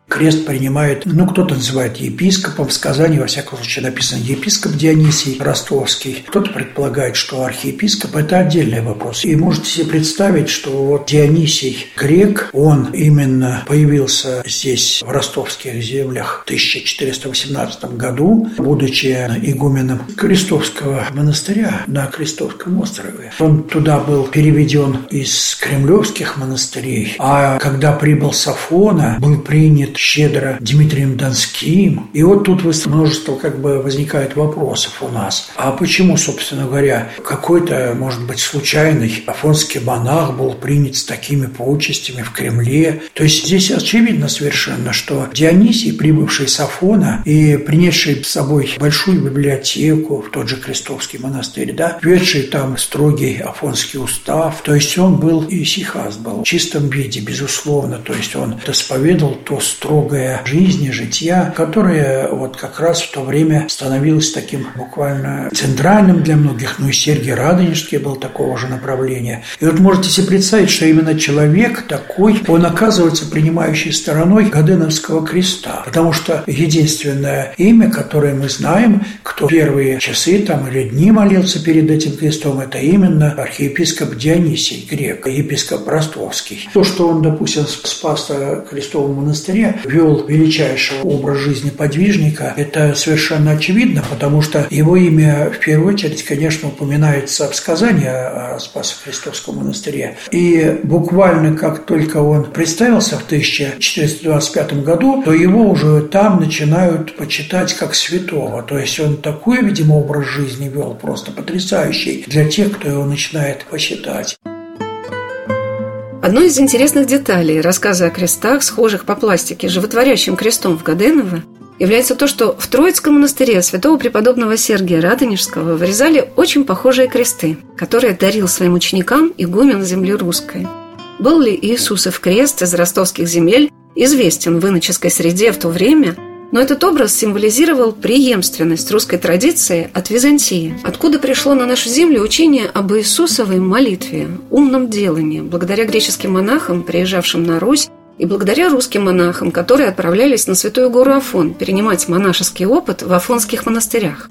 Крест принимает, ну, кто-то называет епископом. В сказании, во всяком случае, написано епископ Дионисий Ростовский. Кто-то предполагает, что архиепископ – это отдельный вопрос. И можете себе представить, что вот Дионисий грек, он именно появился здесь, в ростовских землях, в 1418 году, будучи игуменом Крестовского монастыря на Крестовском острове. Он туда был переведен из кремлевских монастырей, а когда прибыл Сафона, был принят щедро Дмитрием Донским. И вот тут множество как бы возникает вопросов у нас. А почему, собственно говоря, какой-то, может быть, случайный афонский монах был принят с такими почестями в Кремле? То есть здесь очевидно совершенно, что Дионисий, прибывший с Афона и принесший с собой большую библиотеку в тот же Крестовский монастырь, да, ведший там строгий афонский устав, то есть он был и сихаст был в чистом виде, безусловно, то есть он исповедовал то строгое жизни, жития, которое вот как раз в то время становилось таким буквально центральным для многих, ну и Сергий Радонежский был такого же направления. И вот можете себе представить, что именно человек такой, он оказывается принимающей стороной Гаденовского креста, потому что единственное имя, которое мы знаем, кто первые часы там или дни молился перед этим крестом, это именно архиепископ Дионисий Грек, епископ Ростовский. То, что он, допустим, спас крестовом монастыре, вел величайший образ жизни подвижника, это совершенно очевидно, потому что его имя в первую очередь, конечно, упоминается в сказании о Спасо-Христовском монастыре. И буквально как только он представился в 1425 году, то его уже там начинают почитать как святого. То есть он такой, видимо, образ жизни вел, просто потрясающий для тех, кто его начинает почитать. Одной из интересных деталей рассказа о крестах, схожих по пластике животворящим крестом в Гаденово, является то, что в Троицком монастыре святого преподобного Сергия Радонежского вырезали очень похожие кресты, которые дарил своим ученикам игумен земли русской. Был ли Иисусов крест из ростовских земель известен в иноческой среде в то время – но этот образ символизировал преемственность русской традиции от Византии, откуда пришло на нашу землю учение об Иисусовой молитве, умном делании, благодаря греческим монахам, приезжавшим на Русь, и благодаря русским монахам, которые отправлялись на Святую гору Афон перенимать монашеский опыт в афонских монастырях.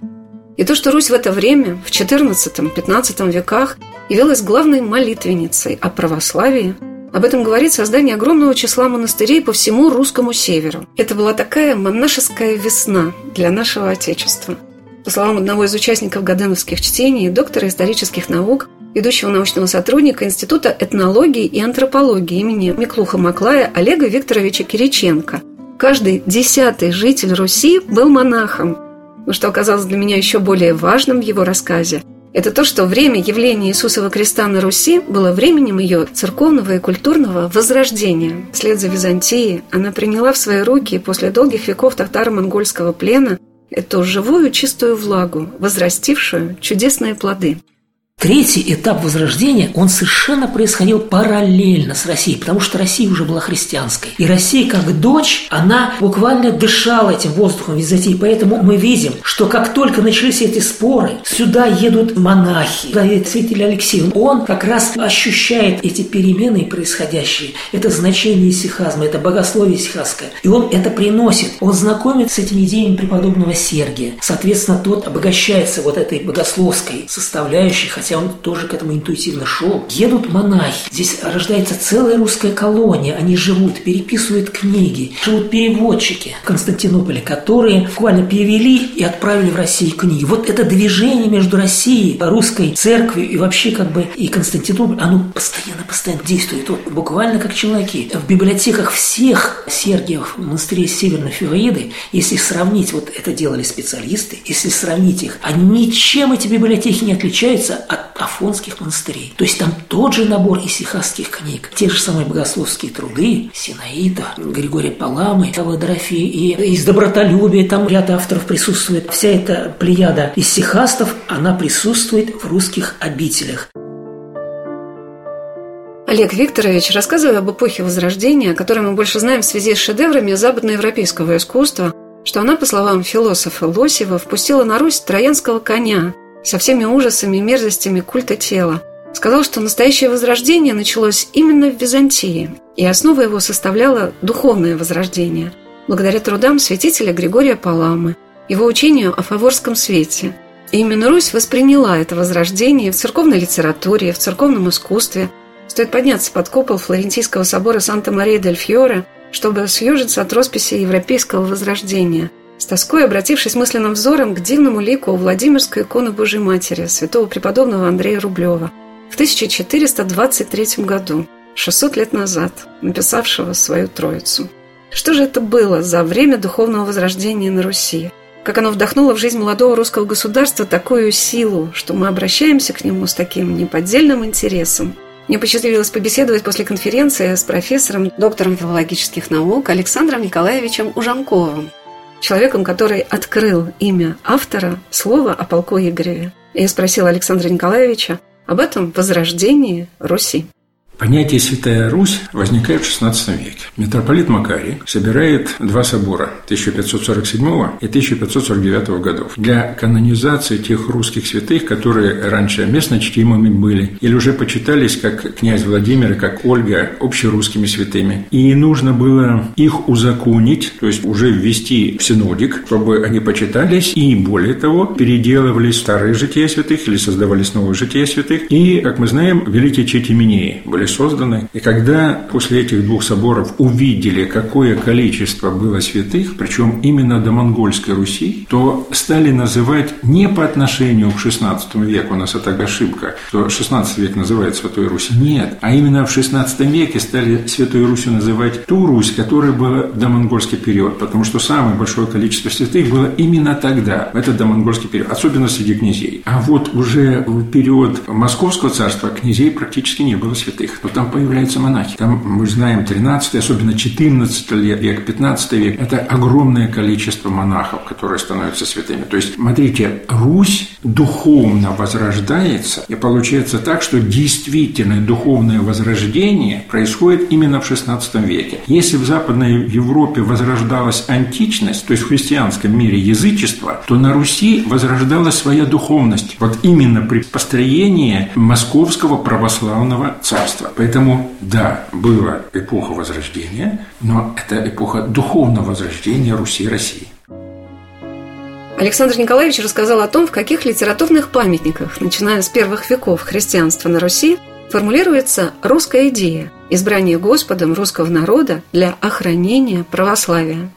И то, что Русь в это время, в XIV-XV веках, явилась главной молитвенницей о православии – об этом говорит создание огромного числа монастырей по всему русскому северу. Это была такая монашеская весна для нашего Отечества. По словам одного из участников Гаденовских чтений, доктора исторических наук, ведущего научного сотрудника Института этнологии и антропологии имени Миклуха Маклая Олега Викторовича Кириченко, каждый десятый житель Руси был монахом. Но что оказалось для меня еще более важным в его рассказе – это то, что время явления Иисусова креста на Руси было временем ее церковного и культурного возрождения. Вслед за Византией она приняла в свои руки после долгих веков татаро-монгольского плена эту живую чистую влагу, возрастившую чудесные плоды – Третий этап возрождения, он совершенно происходил параллельно с Россией, потому что Россия уже была христианской. И Россия, как дочь, она буквально дышала этим воздухом византии. Поэтому мы видим, что как только начались эти споры, сюда едут монахи, сюда едет святитель Алексей. Он как раз ощущает эти перемены происходящие, это значение сихазма, это богословие сихазское. И он это приносит. Он знакомит с этими идеями преподобного Сергия. Соответственно, тот обогащается вот этой богословской составляющей, хотя он тоже к этому интуитивно шел. Едут монахи, здесь рождается целая русская колония, они живут, переписывают книги, живут переводчики в Константинополе, которые буквально перевели и отправили в Россию книги. Вот это движение между Россией, русской церковью и вообще как бы и Константинополь, оно постоянно, постоянно действует. Вот буквально как человеки. В библиотеках всех Сергиев монастырей Северной Филоиды, если сравнить, вот это делали специалисты, если сравнить их, они ничем эти библиотеки не отличаются от от афонских монастырей. То есть там тот же набор исихасских книг, те же самые богословские труды, Синаида, Григория Паламы, Дорофея, и из добротолюбия там ряд авторов присутствует. Вся эта плеяда исихастов, она присутствует в русских обителях. Олег Викторович, рассказывая об эпохе Возрождения, о которой мы больше знаем в связи с шедеврами западноевропейского искусства, что она, по словам философа Лосева, впустила на Русь троянского коня – со всеми ужасами и мерзостями культа тела. Сказал, что настоящее возрождение началось именно в Византии, и основа его составляла духовное возрождение, благодаря трудам святителя Григория Паламы, его учению о фаворском свете. И именно Русь восприняла это возрождение в церковной литературе, в церковном искусстве. Стоит подняться под купол Флорентийского собора Санта-Мария-дель-Фьоре, чтобы съежиться от росписи европейского возрождения – с тоской обратившись мысленным взором к дивному лику Владимирской иконы Божьей Матери святого преподобного Андрея Рублева в 1423 году, 600 лет назад, написавшего свою Троицу. Что же это было за время духовного возрождения на Руси? Как оно вдохнуло в жизнь молодого русского государства такую силу, что мы обращаемся к нему с таким неподдельным интересом. Мне посчастливилось побеседовать после конференции с профессором, доктором филологических наук Александром Николаевичем Ужанковым, человеком, который открыл имя автора слова о полку Игореве. Я спросила Александра Николаевича об этом возрождении Руси. Понятие «Святая Русь» возникает в XVI веке. Митрополит Макарий собирает два собора 1547 и 1549 годов для канонизации тех русских святых, которые раньше местно чтимыми были или уже почитались как князь Владимир как Ольга общерусскими святыми. И нужно было их узаконить, то есть уже ввести в синодик, чтобы они почитались и, более того, переделывались старые жития святых или создавались новые жития святых. И, как мы знаем, великие Четименеи были созданы. И когда после этих двух соборов увидели, какое количество было святых, причем именно до Монгольской Руси, то стали называть не по отношению к XVI веку, у нас это ошибка, что XVI век называет Святой Русь. Нет, а именно в XVI веке стали Святой Русью называть ту Русь, которая была в домонгольский период, потому что самое большое количество святых было именно тогда, в этот домонгольский период, особенно среди князей. А вот уже в период Московского царства князей практически не было святых но там появляются монахи. Там, мы знаем, 13 особенно 14 век, 15 век, это огромное количество монахов, которые становятся святыми. То есть, смотрите, Русь духовно возрождается, и получается так, что действительное духовное возрождение происходит именно в XVI веке. Если в Западной Европе возрождалась античность, то есть в христианском мире язычество, то на Руси возрождалась своя духовность. Вот именно при построении Московского православного царства. Поэтому, да, была эпоха Возрождения, но это эпоха духовного возрождения Руси и России. Александр Николаевич рассказал о том, в каких литературных памятниках, начиная с первых веков христианства на Руси, формулируется русская идея – избрание Господом русского народа для охранения православия.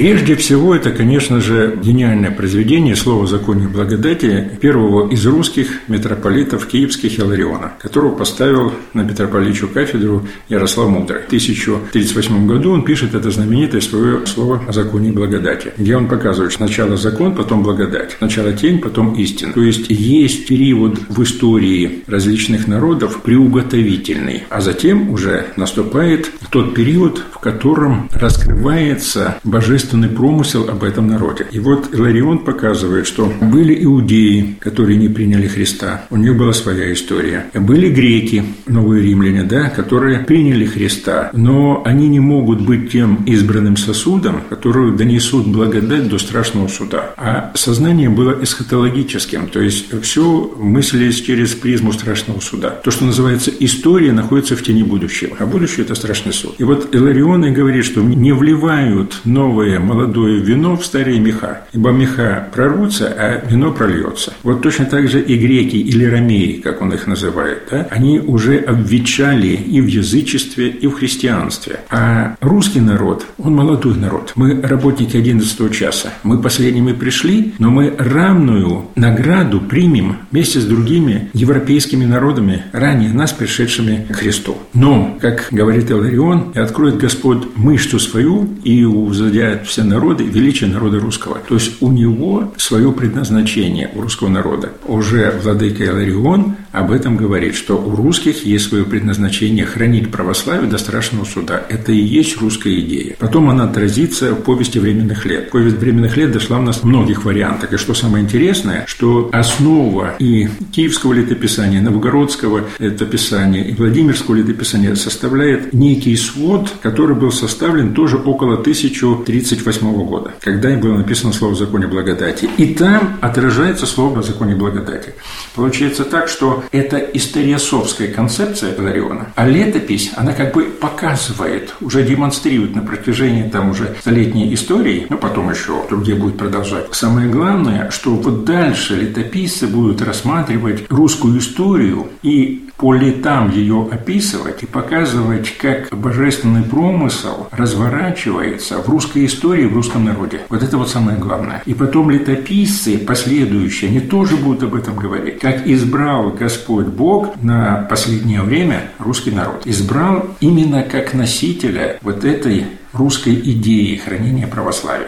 Прежде всего, это, конечно же, гениальное произведение «Слово законе благодати» первого из русских митрополитов киевских Илариона, которого поставил на митрополичью кафедру Ярослав Мудрый. В 1038 году он пишет это знаменитое свое «Слово о законе благодати», где он показывает сначала закон, потом благодать, сначала тень, потом истина. То есть есть период в истории различных народов приуготовительный, а затем уже наступает тот период, в котором раскрывается божественный божественный промысел об этом народе. И вот Иларион показывает, что были иудеи, которые не приняли Христа. У них была своя история. Были греки, новые римляне, да, которые приняли Христа, но они не могут быть тем избранным сосудом, который донесут благодать до страшного суда. А сознание было эсхатологическим, то есть все мыслились через призму страшного суда. То, что называется история, находится в тени будущего, а будущее – это страшный суд. И вот Иларион и говорит, что не вливают новые молодое вино в старые меха, ибо меха прорвутся, а вино прольется. Вот точно так же и греки или ромеи, как он их называет, да, они уже обветчали и в язычестве, и в христианстве. А русский народ, он молодой народ. Мы работники 11 часа. Мы последними пришли, но мы равную награду примем вместе с другими европейскими народами, ранее нас пришедшими к Христу. Но, как говорит Иларион, откроет Господь мышцу свою и узадят все народы, величие народа русского. То есть у него свое предназначение, у русского народа. Уже владыка Иларион об этом говорит, что у русских есть свое предназначение хранить православие до страшного суда. Это и есть русская идея. Потом она отразится в повести временных лет. Повесть временных лет дошла у нас многих вариантах. И что самое интересное, что основа и киевского летописания, новгородского летописания и Владимирского летописания составляет некий свод, который был составлен тоже около 1030 1938 года, когда и было написано слово законе благодати. И там отражается слово законе благодати. Получается так, что это историосовская концепция Илариона, а летопись, она как бы показывает, уже демонстрирует на протяжении там уже столетней истории, ну потом еще другие будут продолжать. Самое главное, что вот дальше летописцы будут рассматривать русскую историю и по летам ее описывать и показывать, как божественный промысел разворачивается в русской истории, в русском народе. Вот это вот самое главное. И потом летописцы последующие, они тоже будут об этом говорить. Как избрал Господь Бог на последнее время русский народ избрал именно как носителя вот этой русской идеи хранения православия.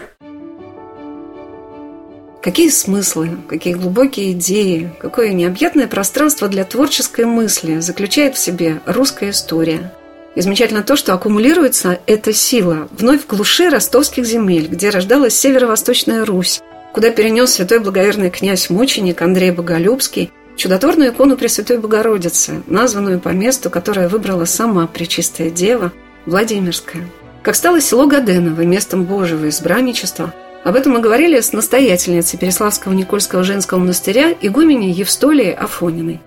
Какие смыслы, какие глубокие идеи, какое необъятное пространство для творческой мысли заключает в себе русская история. И замечательно то, что аккумулируется эта сила вновь в глуши ростовских земель, где рождалась северо-восточная Русь, куда перенес святой благоверный князь-мученик Андрей Боголюбский чудотворную икону Пресвятой Богородицы, названную по месту, которое выбрала сама Пречистая Дева, Владимирская. Как стало село Гаденово местом Божьего избранничества – об этом мы говорили с настоятельницей Переславского Никольского женского монастыря игуменей Евстолией Афониной.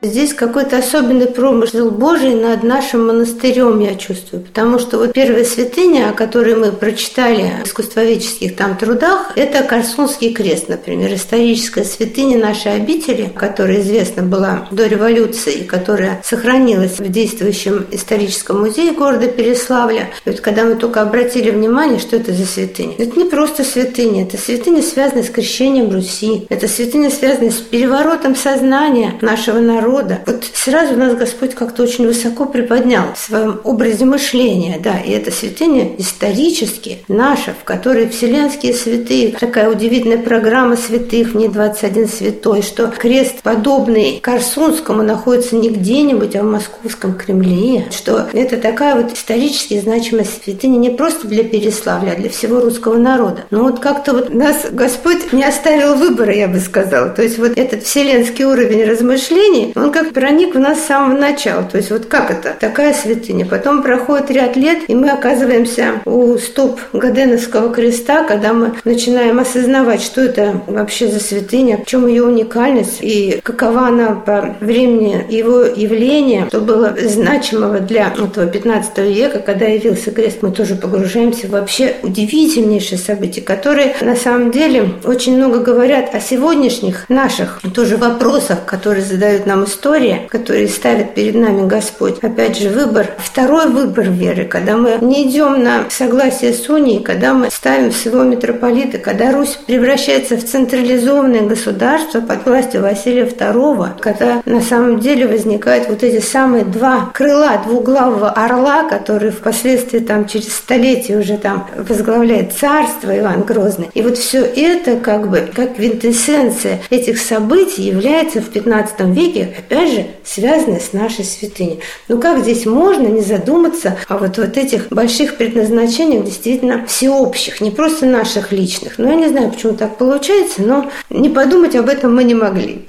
Здесь какой-то особенный промысел Божий над нашим монастырем, я чувствую. Потому что вот первая святыня, о которой мы прочитали в искусствоведческих там трудах, это Корсунский крест, например, историческая святыня нашей обители, которая известна была до революции, которая сохранилась в действующем историческом музее города Переславля. И вот когда мы только обратили внимание, что это за святыня. Это не просто святыня, это святыня, связанная с крещением Руси. Это святыня, связанная с переворотом сознания нашего народа народа. Вот сразу нас Господь как-то очень высоко приподнял в своем образе мышления, да, и это святыня исторически наша, в которой вселенские святые, такая удивительная программа святых, в ней 21 святой, что крест, подобный Корсунскому, находится не где-нибудь, а в московском Кремле, что это такая вот исторически значимая святыня не просто для Переславля, а для всего русского народа. Но вот как-то вот нас Господь не оставил выбора, я бы сказала. То есть вот этот вселенский уровень размышлений, он как проник в нас с самого начала. То есть вот как это? Такая святыня. Потом проходит ряд лет, и мы оказываемся у стоп Гаденовского креста, когда мы начинаем осознавать, что это вообще за святыня, в чем ее уникальность и какова она по времени его явления, что было значимого для этого 15 века, когда явился крест. Мы тоже погружаемся в вообще удивительнейшие события, которые на самом деле очень много говорят о сегодняшних наших тоже вопросах, которые задают нам история, которую ставит перед нами Господь. Опять же, выбор, второй выбор веры, когда мы не идем на согласие с Унией, когда мы ставим своего митрополита, когда Русь превращается в централизованное государство под властью Василия II, когда на самом деле возникают вот эти самые два крыла двуглавого орла, которые впоследствии там через столетия уже там возглавляет царство Иван Грозный. И вот все это как бы как квинтэссенция этих событий является в 15 веке опять же, связанные с нашей святыней. Ну как здесь можно не задуматься о вот, вот этих больших предназначениях действительно всеобщих, не просто наших личных. Ну я не знаю, почему так получается, но не подумать об этом мы не могли.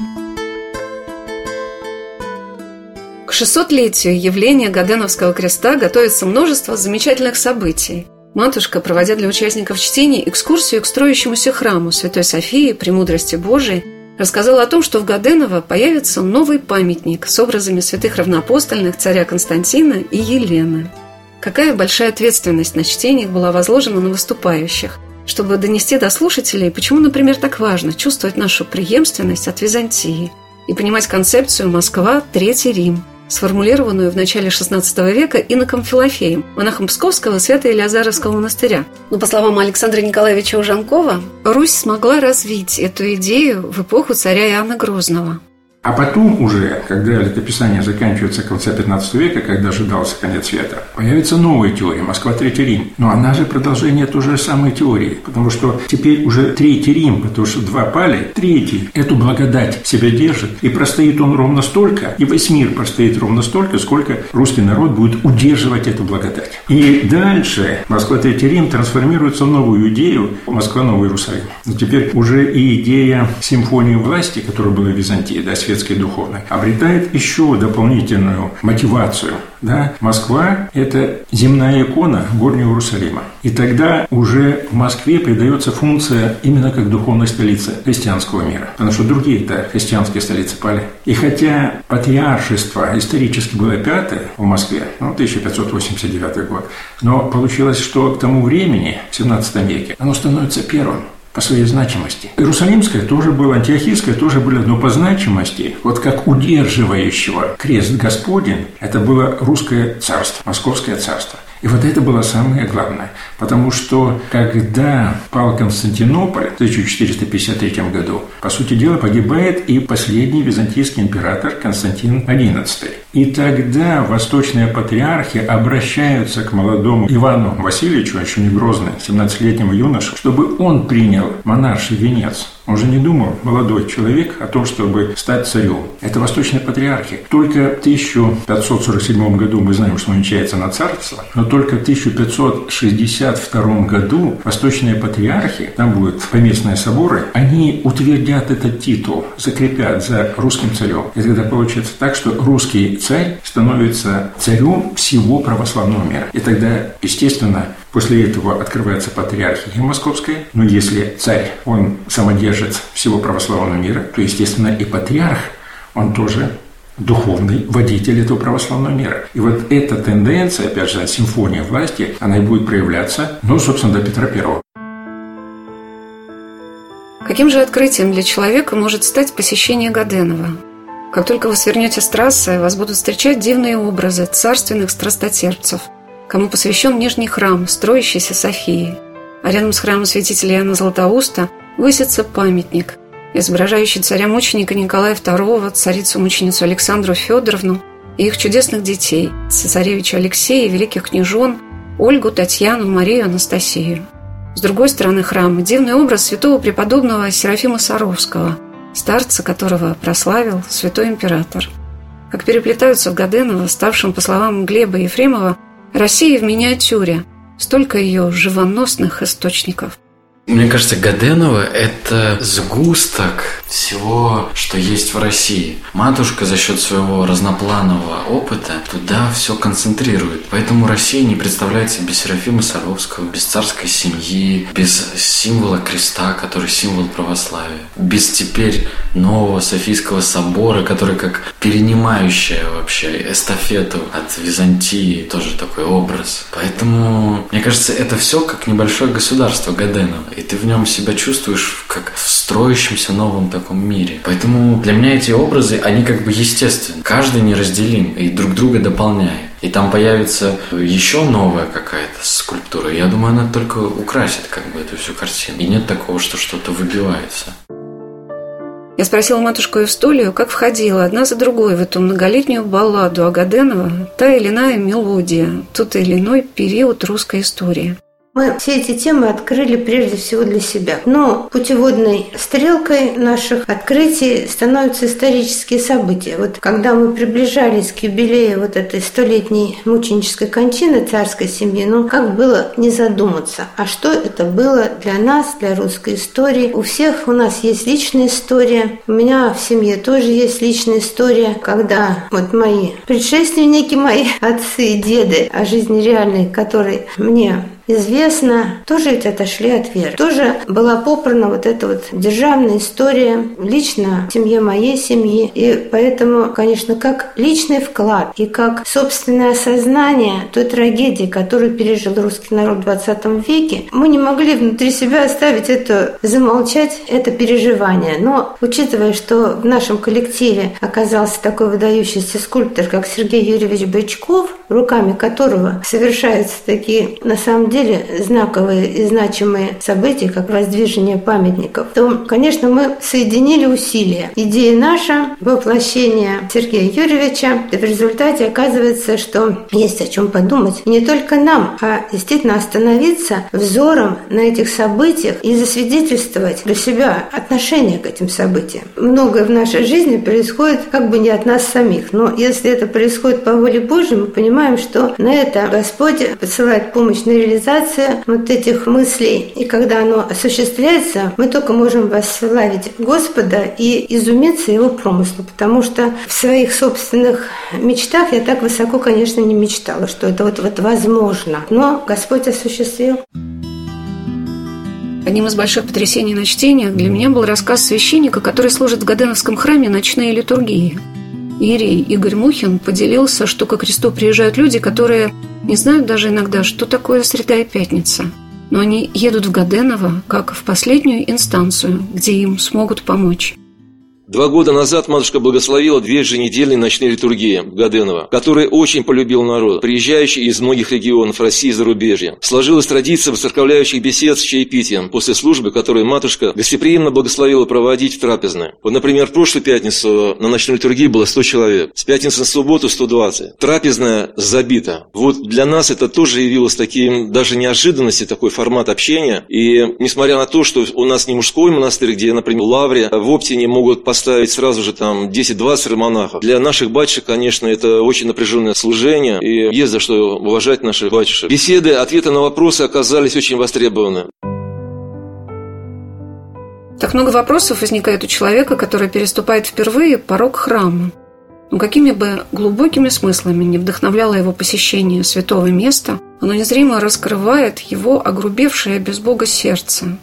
К 600-летию явления Гаденовского креста готовится множество замечательных событий. Матушка, проводя для участников чтений экскурсию к строящемуся храму Святой Софии, Премудрости Божией, рассказал о том, что в Гаденово появится новый памятник с образами святых равноапостольных царя Константина и Елены. Какая большая ответственность на чтениях была возложена на выступающих, чтобы донести до слушателей, почему, например, так важно чувствовать нашу преемственность от Византии и понимать концепцию «Москва – Третий Рим», сформулированную в начале XVI века иноком Филофеем, монахом Псковского Свято-Илиазаровского монастыря. Но, по словам Александра Николаевича Ужанкова, Русь смогла развить эту идею в эпоху царя Иоанна Грозного. А потом уже, когда летописание заканчивается конца 15 века, когда ожидался конец света, появится новая теория «Москва, Третий Рим». Но она же продолжение той же самой теории, потому что теперь уже Третий Рим, потому что два пали, третий эту благодать себя держит, и простоит он ровно столько, и весь мир простоит ровно столько, сколько русский народ будет удерживать эту благодать. И дальше Москва, Третий Рим трансформируется в новую идею Москва, Новый Иерусалим. Но теперь уже и идея симфонии власти, которая была в Византии, да, светской духовной, обретает еще дополнительную мотивацию. Да? Москва – это земная икона Горнего Иерусалима. И тогда уже в Москве придается функция именно как духовной столицы христианского мира. Потому что другие-то христианские столицы пали. И хотя патриаршество исторически было пятое в Москве, ну, 1589 год, но получилось, что к тому времени, в 17 веке, оно становится первым по своей значимости. Иерусалимская тоже была, Антиохийская тоже были, но по значимости, вот как удерживающего крест Господень, это было русское царство, московское царство. И вот это было самое главное. Потому что когда пал Константинополь в 1453 году, по сути дела, погибает и последний византийский император Константин XI. И тогда восточные патриархи обращаются к молодому Ивану Васильевичу, еще не Грозный, 17-летнему юноше, чтобы он принял монарший венец. Он же не думал, молодой человек, о том, чтобы стать царем. Это восточные патриархи. Только в 1547 году мы знаем, что он венчается на царство, но только в 1562 году восточные патриархи, там будут поместные соборы, они утвердят этот титул, закрепят за русским царем. И тогда получается так, что русский царь становится царем всего православного мира. И тогда, естественно, после этого открывается патриархия Московская. Но если царь, он самодержец всего православного мира, то, естественно, и патриарх, он тоже духовный водитель этого православного мира. И вот эта тенденция, опять же, симфония власти, она и будет проявляться, ну, собственно, до Петра Первого. Каким же открытием для человека может стать посещение Гаденова? Как только вы свернете с трассы, вас будут встречать дивные образы царственных страстотерпцев, кому посвящен Нижний храм, строящийся Софии. А рядом с храмом святителя Иоанна Златоуста высится памятник, изображающий царя-мученика Николая II, царицу-мученицу Александру Федоровну и их чудесных детей, цесаревича Алексея, великих княжон, Ольгу, Татьяну, Марию, Анастасию. С другой стороны храма дивный образ святого преподобного Серафима Саровского – старца которого прославил святой император. Как переплетаются в Гаденово, ставшем, по словам Глеба Ефремова, Россия в миниатюре, столько ее живоносных источников – мне кажется, Гаденова – это сгусток всего, что есть в России. Матушка за счет своего разнопланового опыта туда все концентрирует. Поэтому Россия не представляет себе Серафима Саровского без царской семьи, без символа креста, который символ православия, без теперь нового Софийского собора, который как перенимающая вообще эстафету от Византии, тоже такой образ. Поэтому, мне кажется, это все как небольшое государство Гаденова и ты в нем себя чувствуешь как в строящемся новом таком мире. Поэтому для меня эти образы, они как бы естественны. Каждый неразделим и друг друга дополняет. И там появится еще новая какая-то скульптура. Я думаю, она только украсит как бы эту всю картину. И нет такого, что что-то выбивается. Я спросила матушку Евстолию, как входила одна за другой в эту многолетнюю балладу Агаденова та или иная мелодия, тот или иной период русской истории. Мы все эти темы открыли прежде всего для себя. Но путеводной стрелкой наших открытий становятся исторические события. Вот когда мы приближались к юбилею вот этой столетней мученической кончины царской семьи, ну как было не задуматься, а что это было для нас, для русской истории. У всех у нас есть личная история. У меня в семье тоже есть личная история, когда вот мои предшественники, мои [laughs] отцы и деды о жизни реальной, которой мне известно, тоже ведь отошли от веры. Тоже была попрана вот эта вот державная история лично в семье моей семьи. И поэтому, конечно, как личный вклад и как собственное осознание той трагедии, которую пережил русский народ в 20 веке, мы не могли внутри себя оставить это, замолчать это переживание. Но учитывая, что в нашем коллективе оказался такой выдающийся скульптор, как Сергей Юрьевич Бычков, руками которого совершаются такие, на самом деле, знаковые и значимые события, как воздвижение памятников, то, конечно, мы соединили усилия. Идея наша, воплощение Сергея Юрьевича, в результате оказывается, что есть о чем подумать. И не только нам, а действительно остановиться взором на этих событиях и засвидетельствовать для себя отношение к этим событиям. Многое в нашей жизни происходит как бы не от нас самих, но если это происходит по воле Божьей, мы понимаем, что на это Господь посылает помощь на реализацию вот этих мыслей. И когда оно осуществляется, мы только можем восславить Господа и изумиться Его промыслу, потому что в своих собственных мечтах я так высоко, конечно, не мечтала, что это вот, вот возможно. Но Господь осуществил. Одним из больших потрясений на чтениях для меня был рассказ священника, который служит в Гаденовском храме ночные литургии. Ирий Игорь Мухин поделился, что ко кресту приезжают люди, которые не знают даже иногда, что такое среда и пятница. Но они едут в Гаденово как в последнюю инстанцию, где им смогут помочь. Два года назад матушка благословила две еженедельные ночные литургии Гаденова, которые очень полюбил народ, приезжающий из многих регионов России и зарубежья. Сложилась традиция воцерковляющих бесед с чаепитием после службы, которую матушка гостеприимно благословила проводить в трапезной. Вот, например, в прошлую пятницу на ночной литургии было 100 человек, с пятницы на субботу 120. Трапезная забита. Вот для нас это тоже явилось таким даже неожиданностью, такой формат общения. И несмотря на то, что у нас не мужской монастырь, где, например, в Лавре, в Оптине могут поставить сразу же там 10-20 монахов. Для наших батюшек, конечно, это очень напряженное служение, и есть за что уважать наших батюшек. Беседы, ответы на вопросы оказались очень востребованы. Так много вопросов возникает у человека, который переступает впервые порог храма. Но какими бы глубокими смыслами не вдохновляло его посещение святого места, оно незримо раскрывает его огрубевшее без Бога сердце.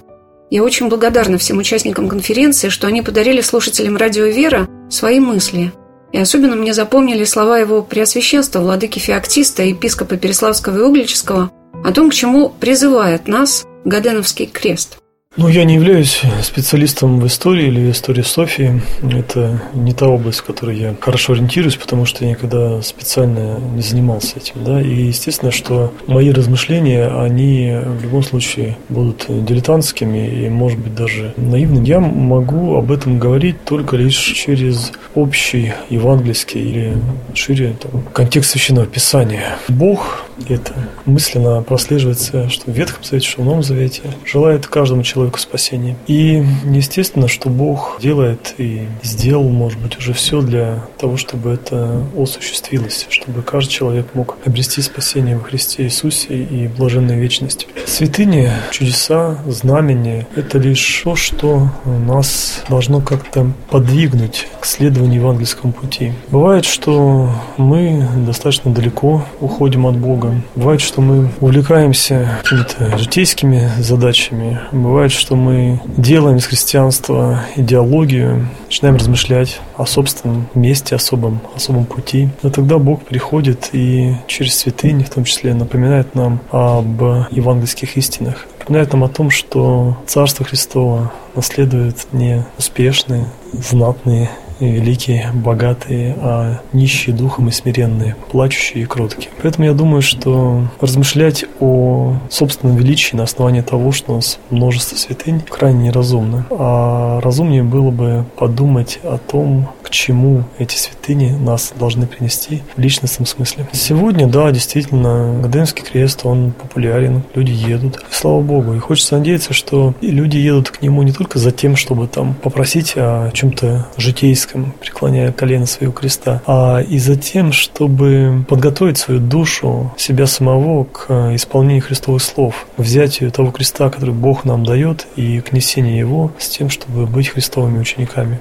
Я очень благодарна всем участникам конференции, что они подарили слушателям радио «Вера» свои мысли. И особенно мне запомнили слова его преосвященства, владыки Феоктиста, епископа Переславского и Углического, о том, к чему призывает нас Гаденовский крест – ну, я не являюсь специалистом в истории или истории Софии. Это не та область, в которой я хорошо ориентируюсь, потому что я никогда специально не занимался этим. Да? И естественно, что мои размышления, они в любом случае будут дилетантскими и, может быть, даже наивными. Я могу об этом говорить только лишь через общий евангельский или шире там, контекст Священного Писания. Бог, это мысленно прослеживается, что в Ветхом Завете, что в Новом Завете, желает каждому человеку спасение. И естественно, что Бог делает и сделал, может быть, уже все для того, чтобы это осуществилось, чтобы каждый человек мог обрести спасение во Христе Иисусе и блаженную вечность. Святыни, чудеса, знамения – это лишь то, что нас должно как-то подвигнуть к следованию евангельскому пути. Бывает, что мы достаточно далеко уходим от Бога. Бывает, что мы увлекаемся какими-то житейскими задачами. Бывает, что мы делаем из христианства идеологию, начинаем размышлять о собственном месте, особом, особом пути. Но тогда Бог приходит и через святыни, в том числе, напоминает нам об евангельских истинах. Напоминает нам о том, что Царство Христово наследуют не успешные, знатные великие, богатые, а нищие духом и смиренные, плачущие и кроткие. Поэтому я думаю, что размышлять о собственном величии на основании того, что у нас множество святынь, крайне неразумно. А разумнее было бы подумать о том, к чему эти святыни нас должны принести в личностном смысле. Сегодня, да, действительно, Гаденский крест, он популярен, люди едут. И слава Богу. И хочется надеяться, что люди едут к нему не только за тем, чтобы там попросить о чем-то житейском, преклоняя колено своего креста, а и за тем, чтобы подготовить свою душу, себя самого к исполнению Христовых слов, взятию того креста, который Бог нам дает, и к несению его с тем, чтобы быть Христовыми учениками.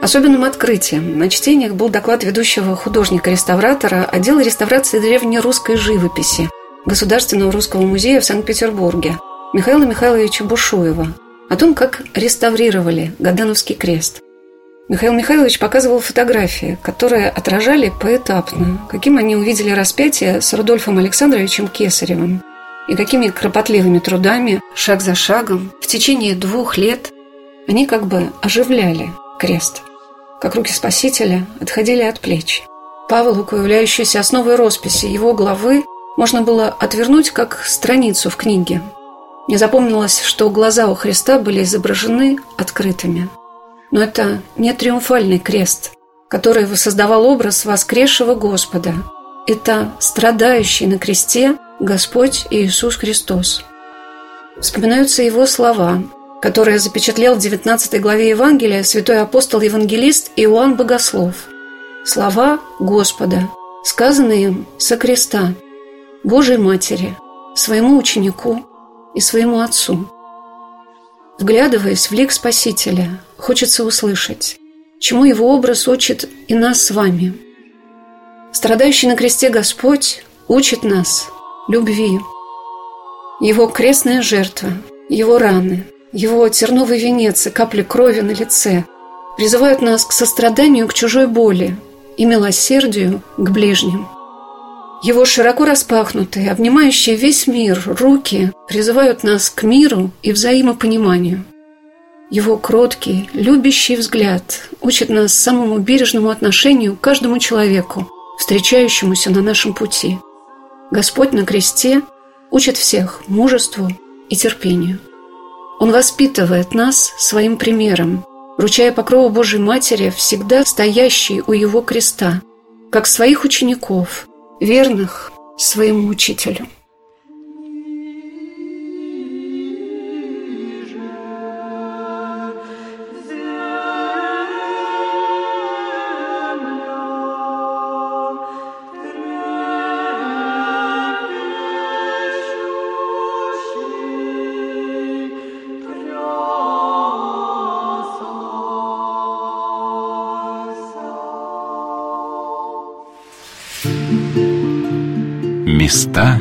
Особенным открытием на чтениях был доклад ведущего художника-реставратора отдела реставрации древнерусской живописи Государственного русского музея в Санкт-Петербурге Михаила Михайловича Бушуева о том, как реставрировали Гадановский крест. Михаил Михайлович показывал фотографии, которые отражали поэтапно, каким они увидели распятие с Рудольфом Александровичем Кесаревым и какими кропотливыми трудами, шаг за шагом, в течение двух лет они как бы оживляли крест – как руки Спасителя, отходили от плеч. Павлу, являющийся основой росписи его главы, можно было отвернуть как страницу в книге. Мне запомнилось, что глаза у Христа были изображены открытыми. Но это не триумфальный крест, который воссоздавал образ воскресшего Господа. Это страдающий на кресте Господь Иисус Христос. Вспоминаются его слова которое запечатлел в 19 главе Евангелия святой апостол-евангелист Иоанн Богослов. Слова Господа, сказанные им со креста, Божьей Матери, своему ученику и своему Отцу. Вглядываясь в лик Спасителя, хочется услышать, чему его образ учит и нас с вами. Страдающий на кресте Господь учит нас любви. Его крестная жертва, его раны – его терновый венец и капли крови на лице призывают нас к состраданию к чужой боли и милосердию к ближним. Его широко распахнутые, обнимающие весь мир руки призывают нас к миру и взаимопониманию. Его кроткий, любящий взгляд учит нас самому бережному отношению к каждому человеку, встречающемуся на нашем пути. Господь на кресте учит всех мужеству и терпению. Он воспитывает нас своим примером, вручая покрову Божьей Матери, всегда стоящей у Его креста, как своих учеников, верных своему учителю. Места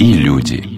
и люди.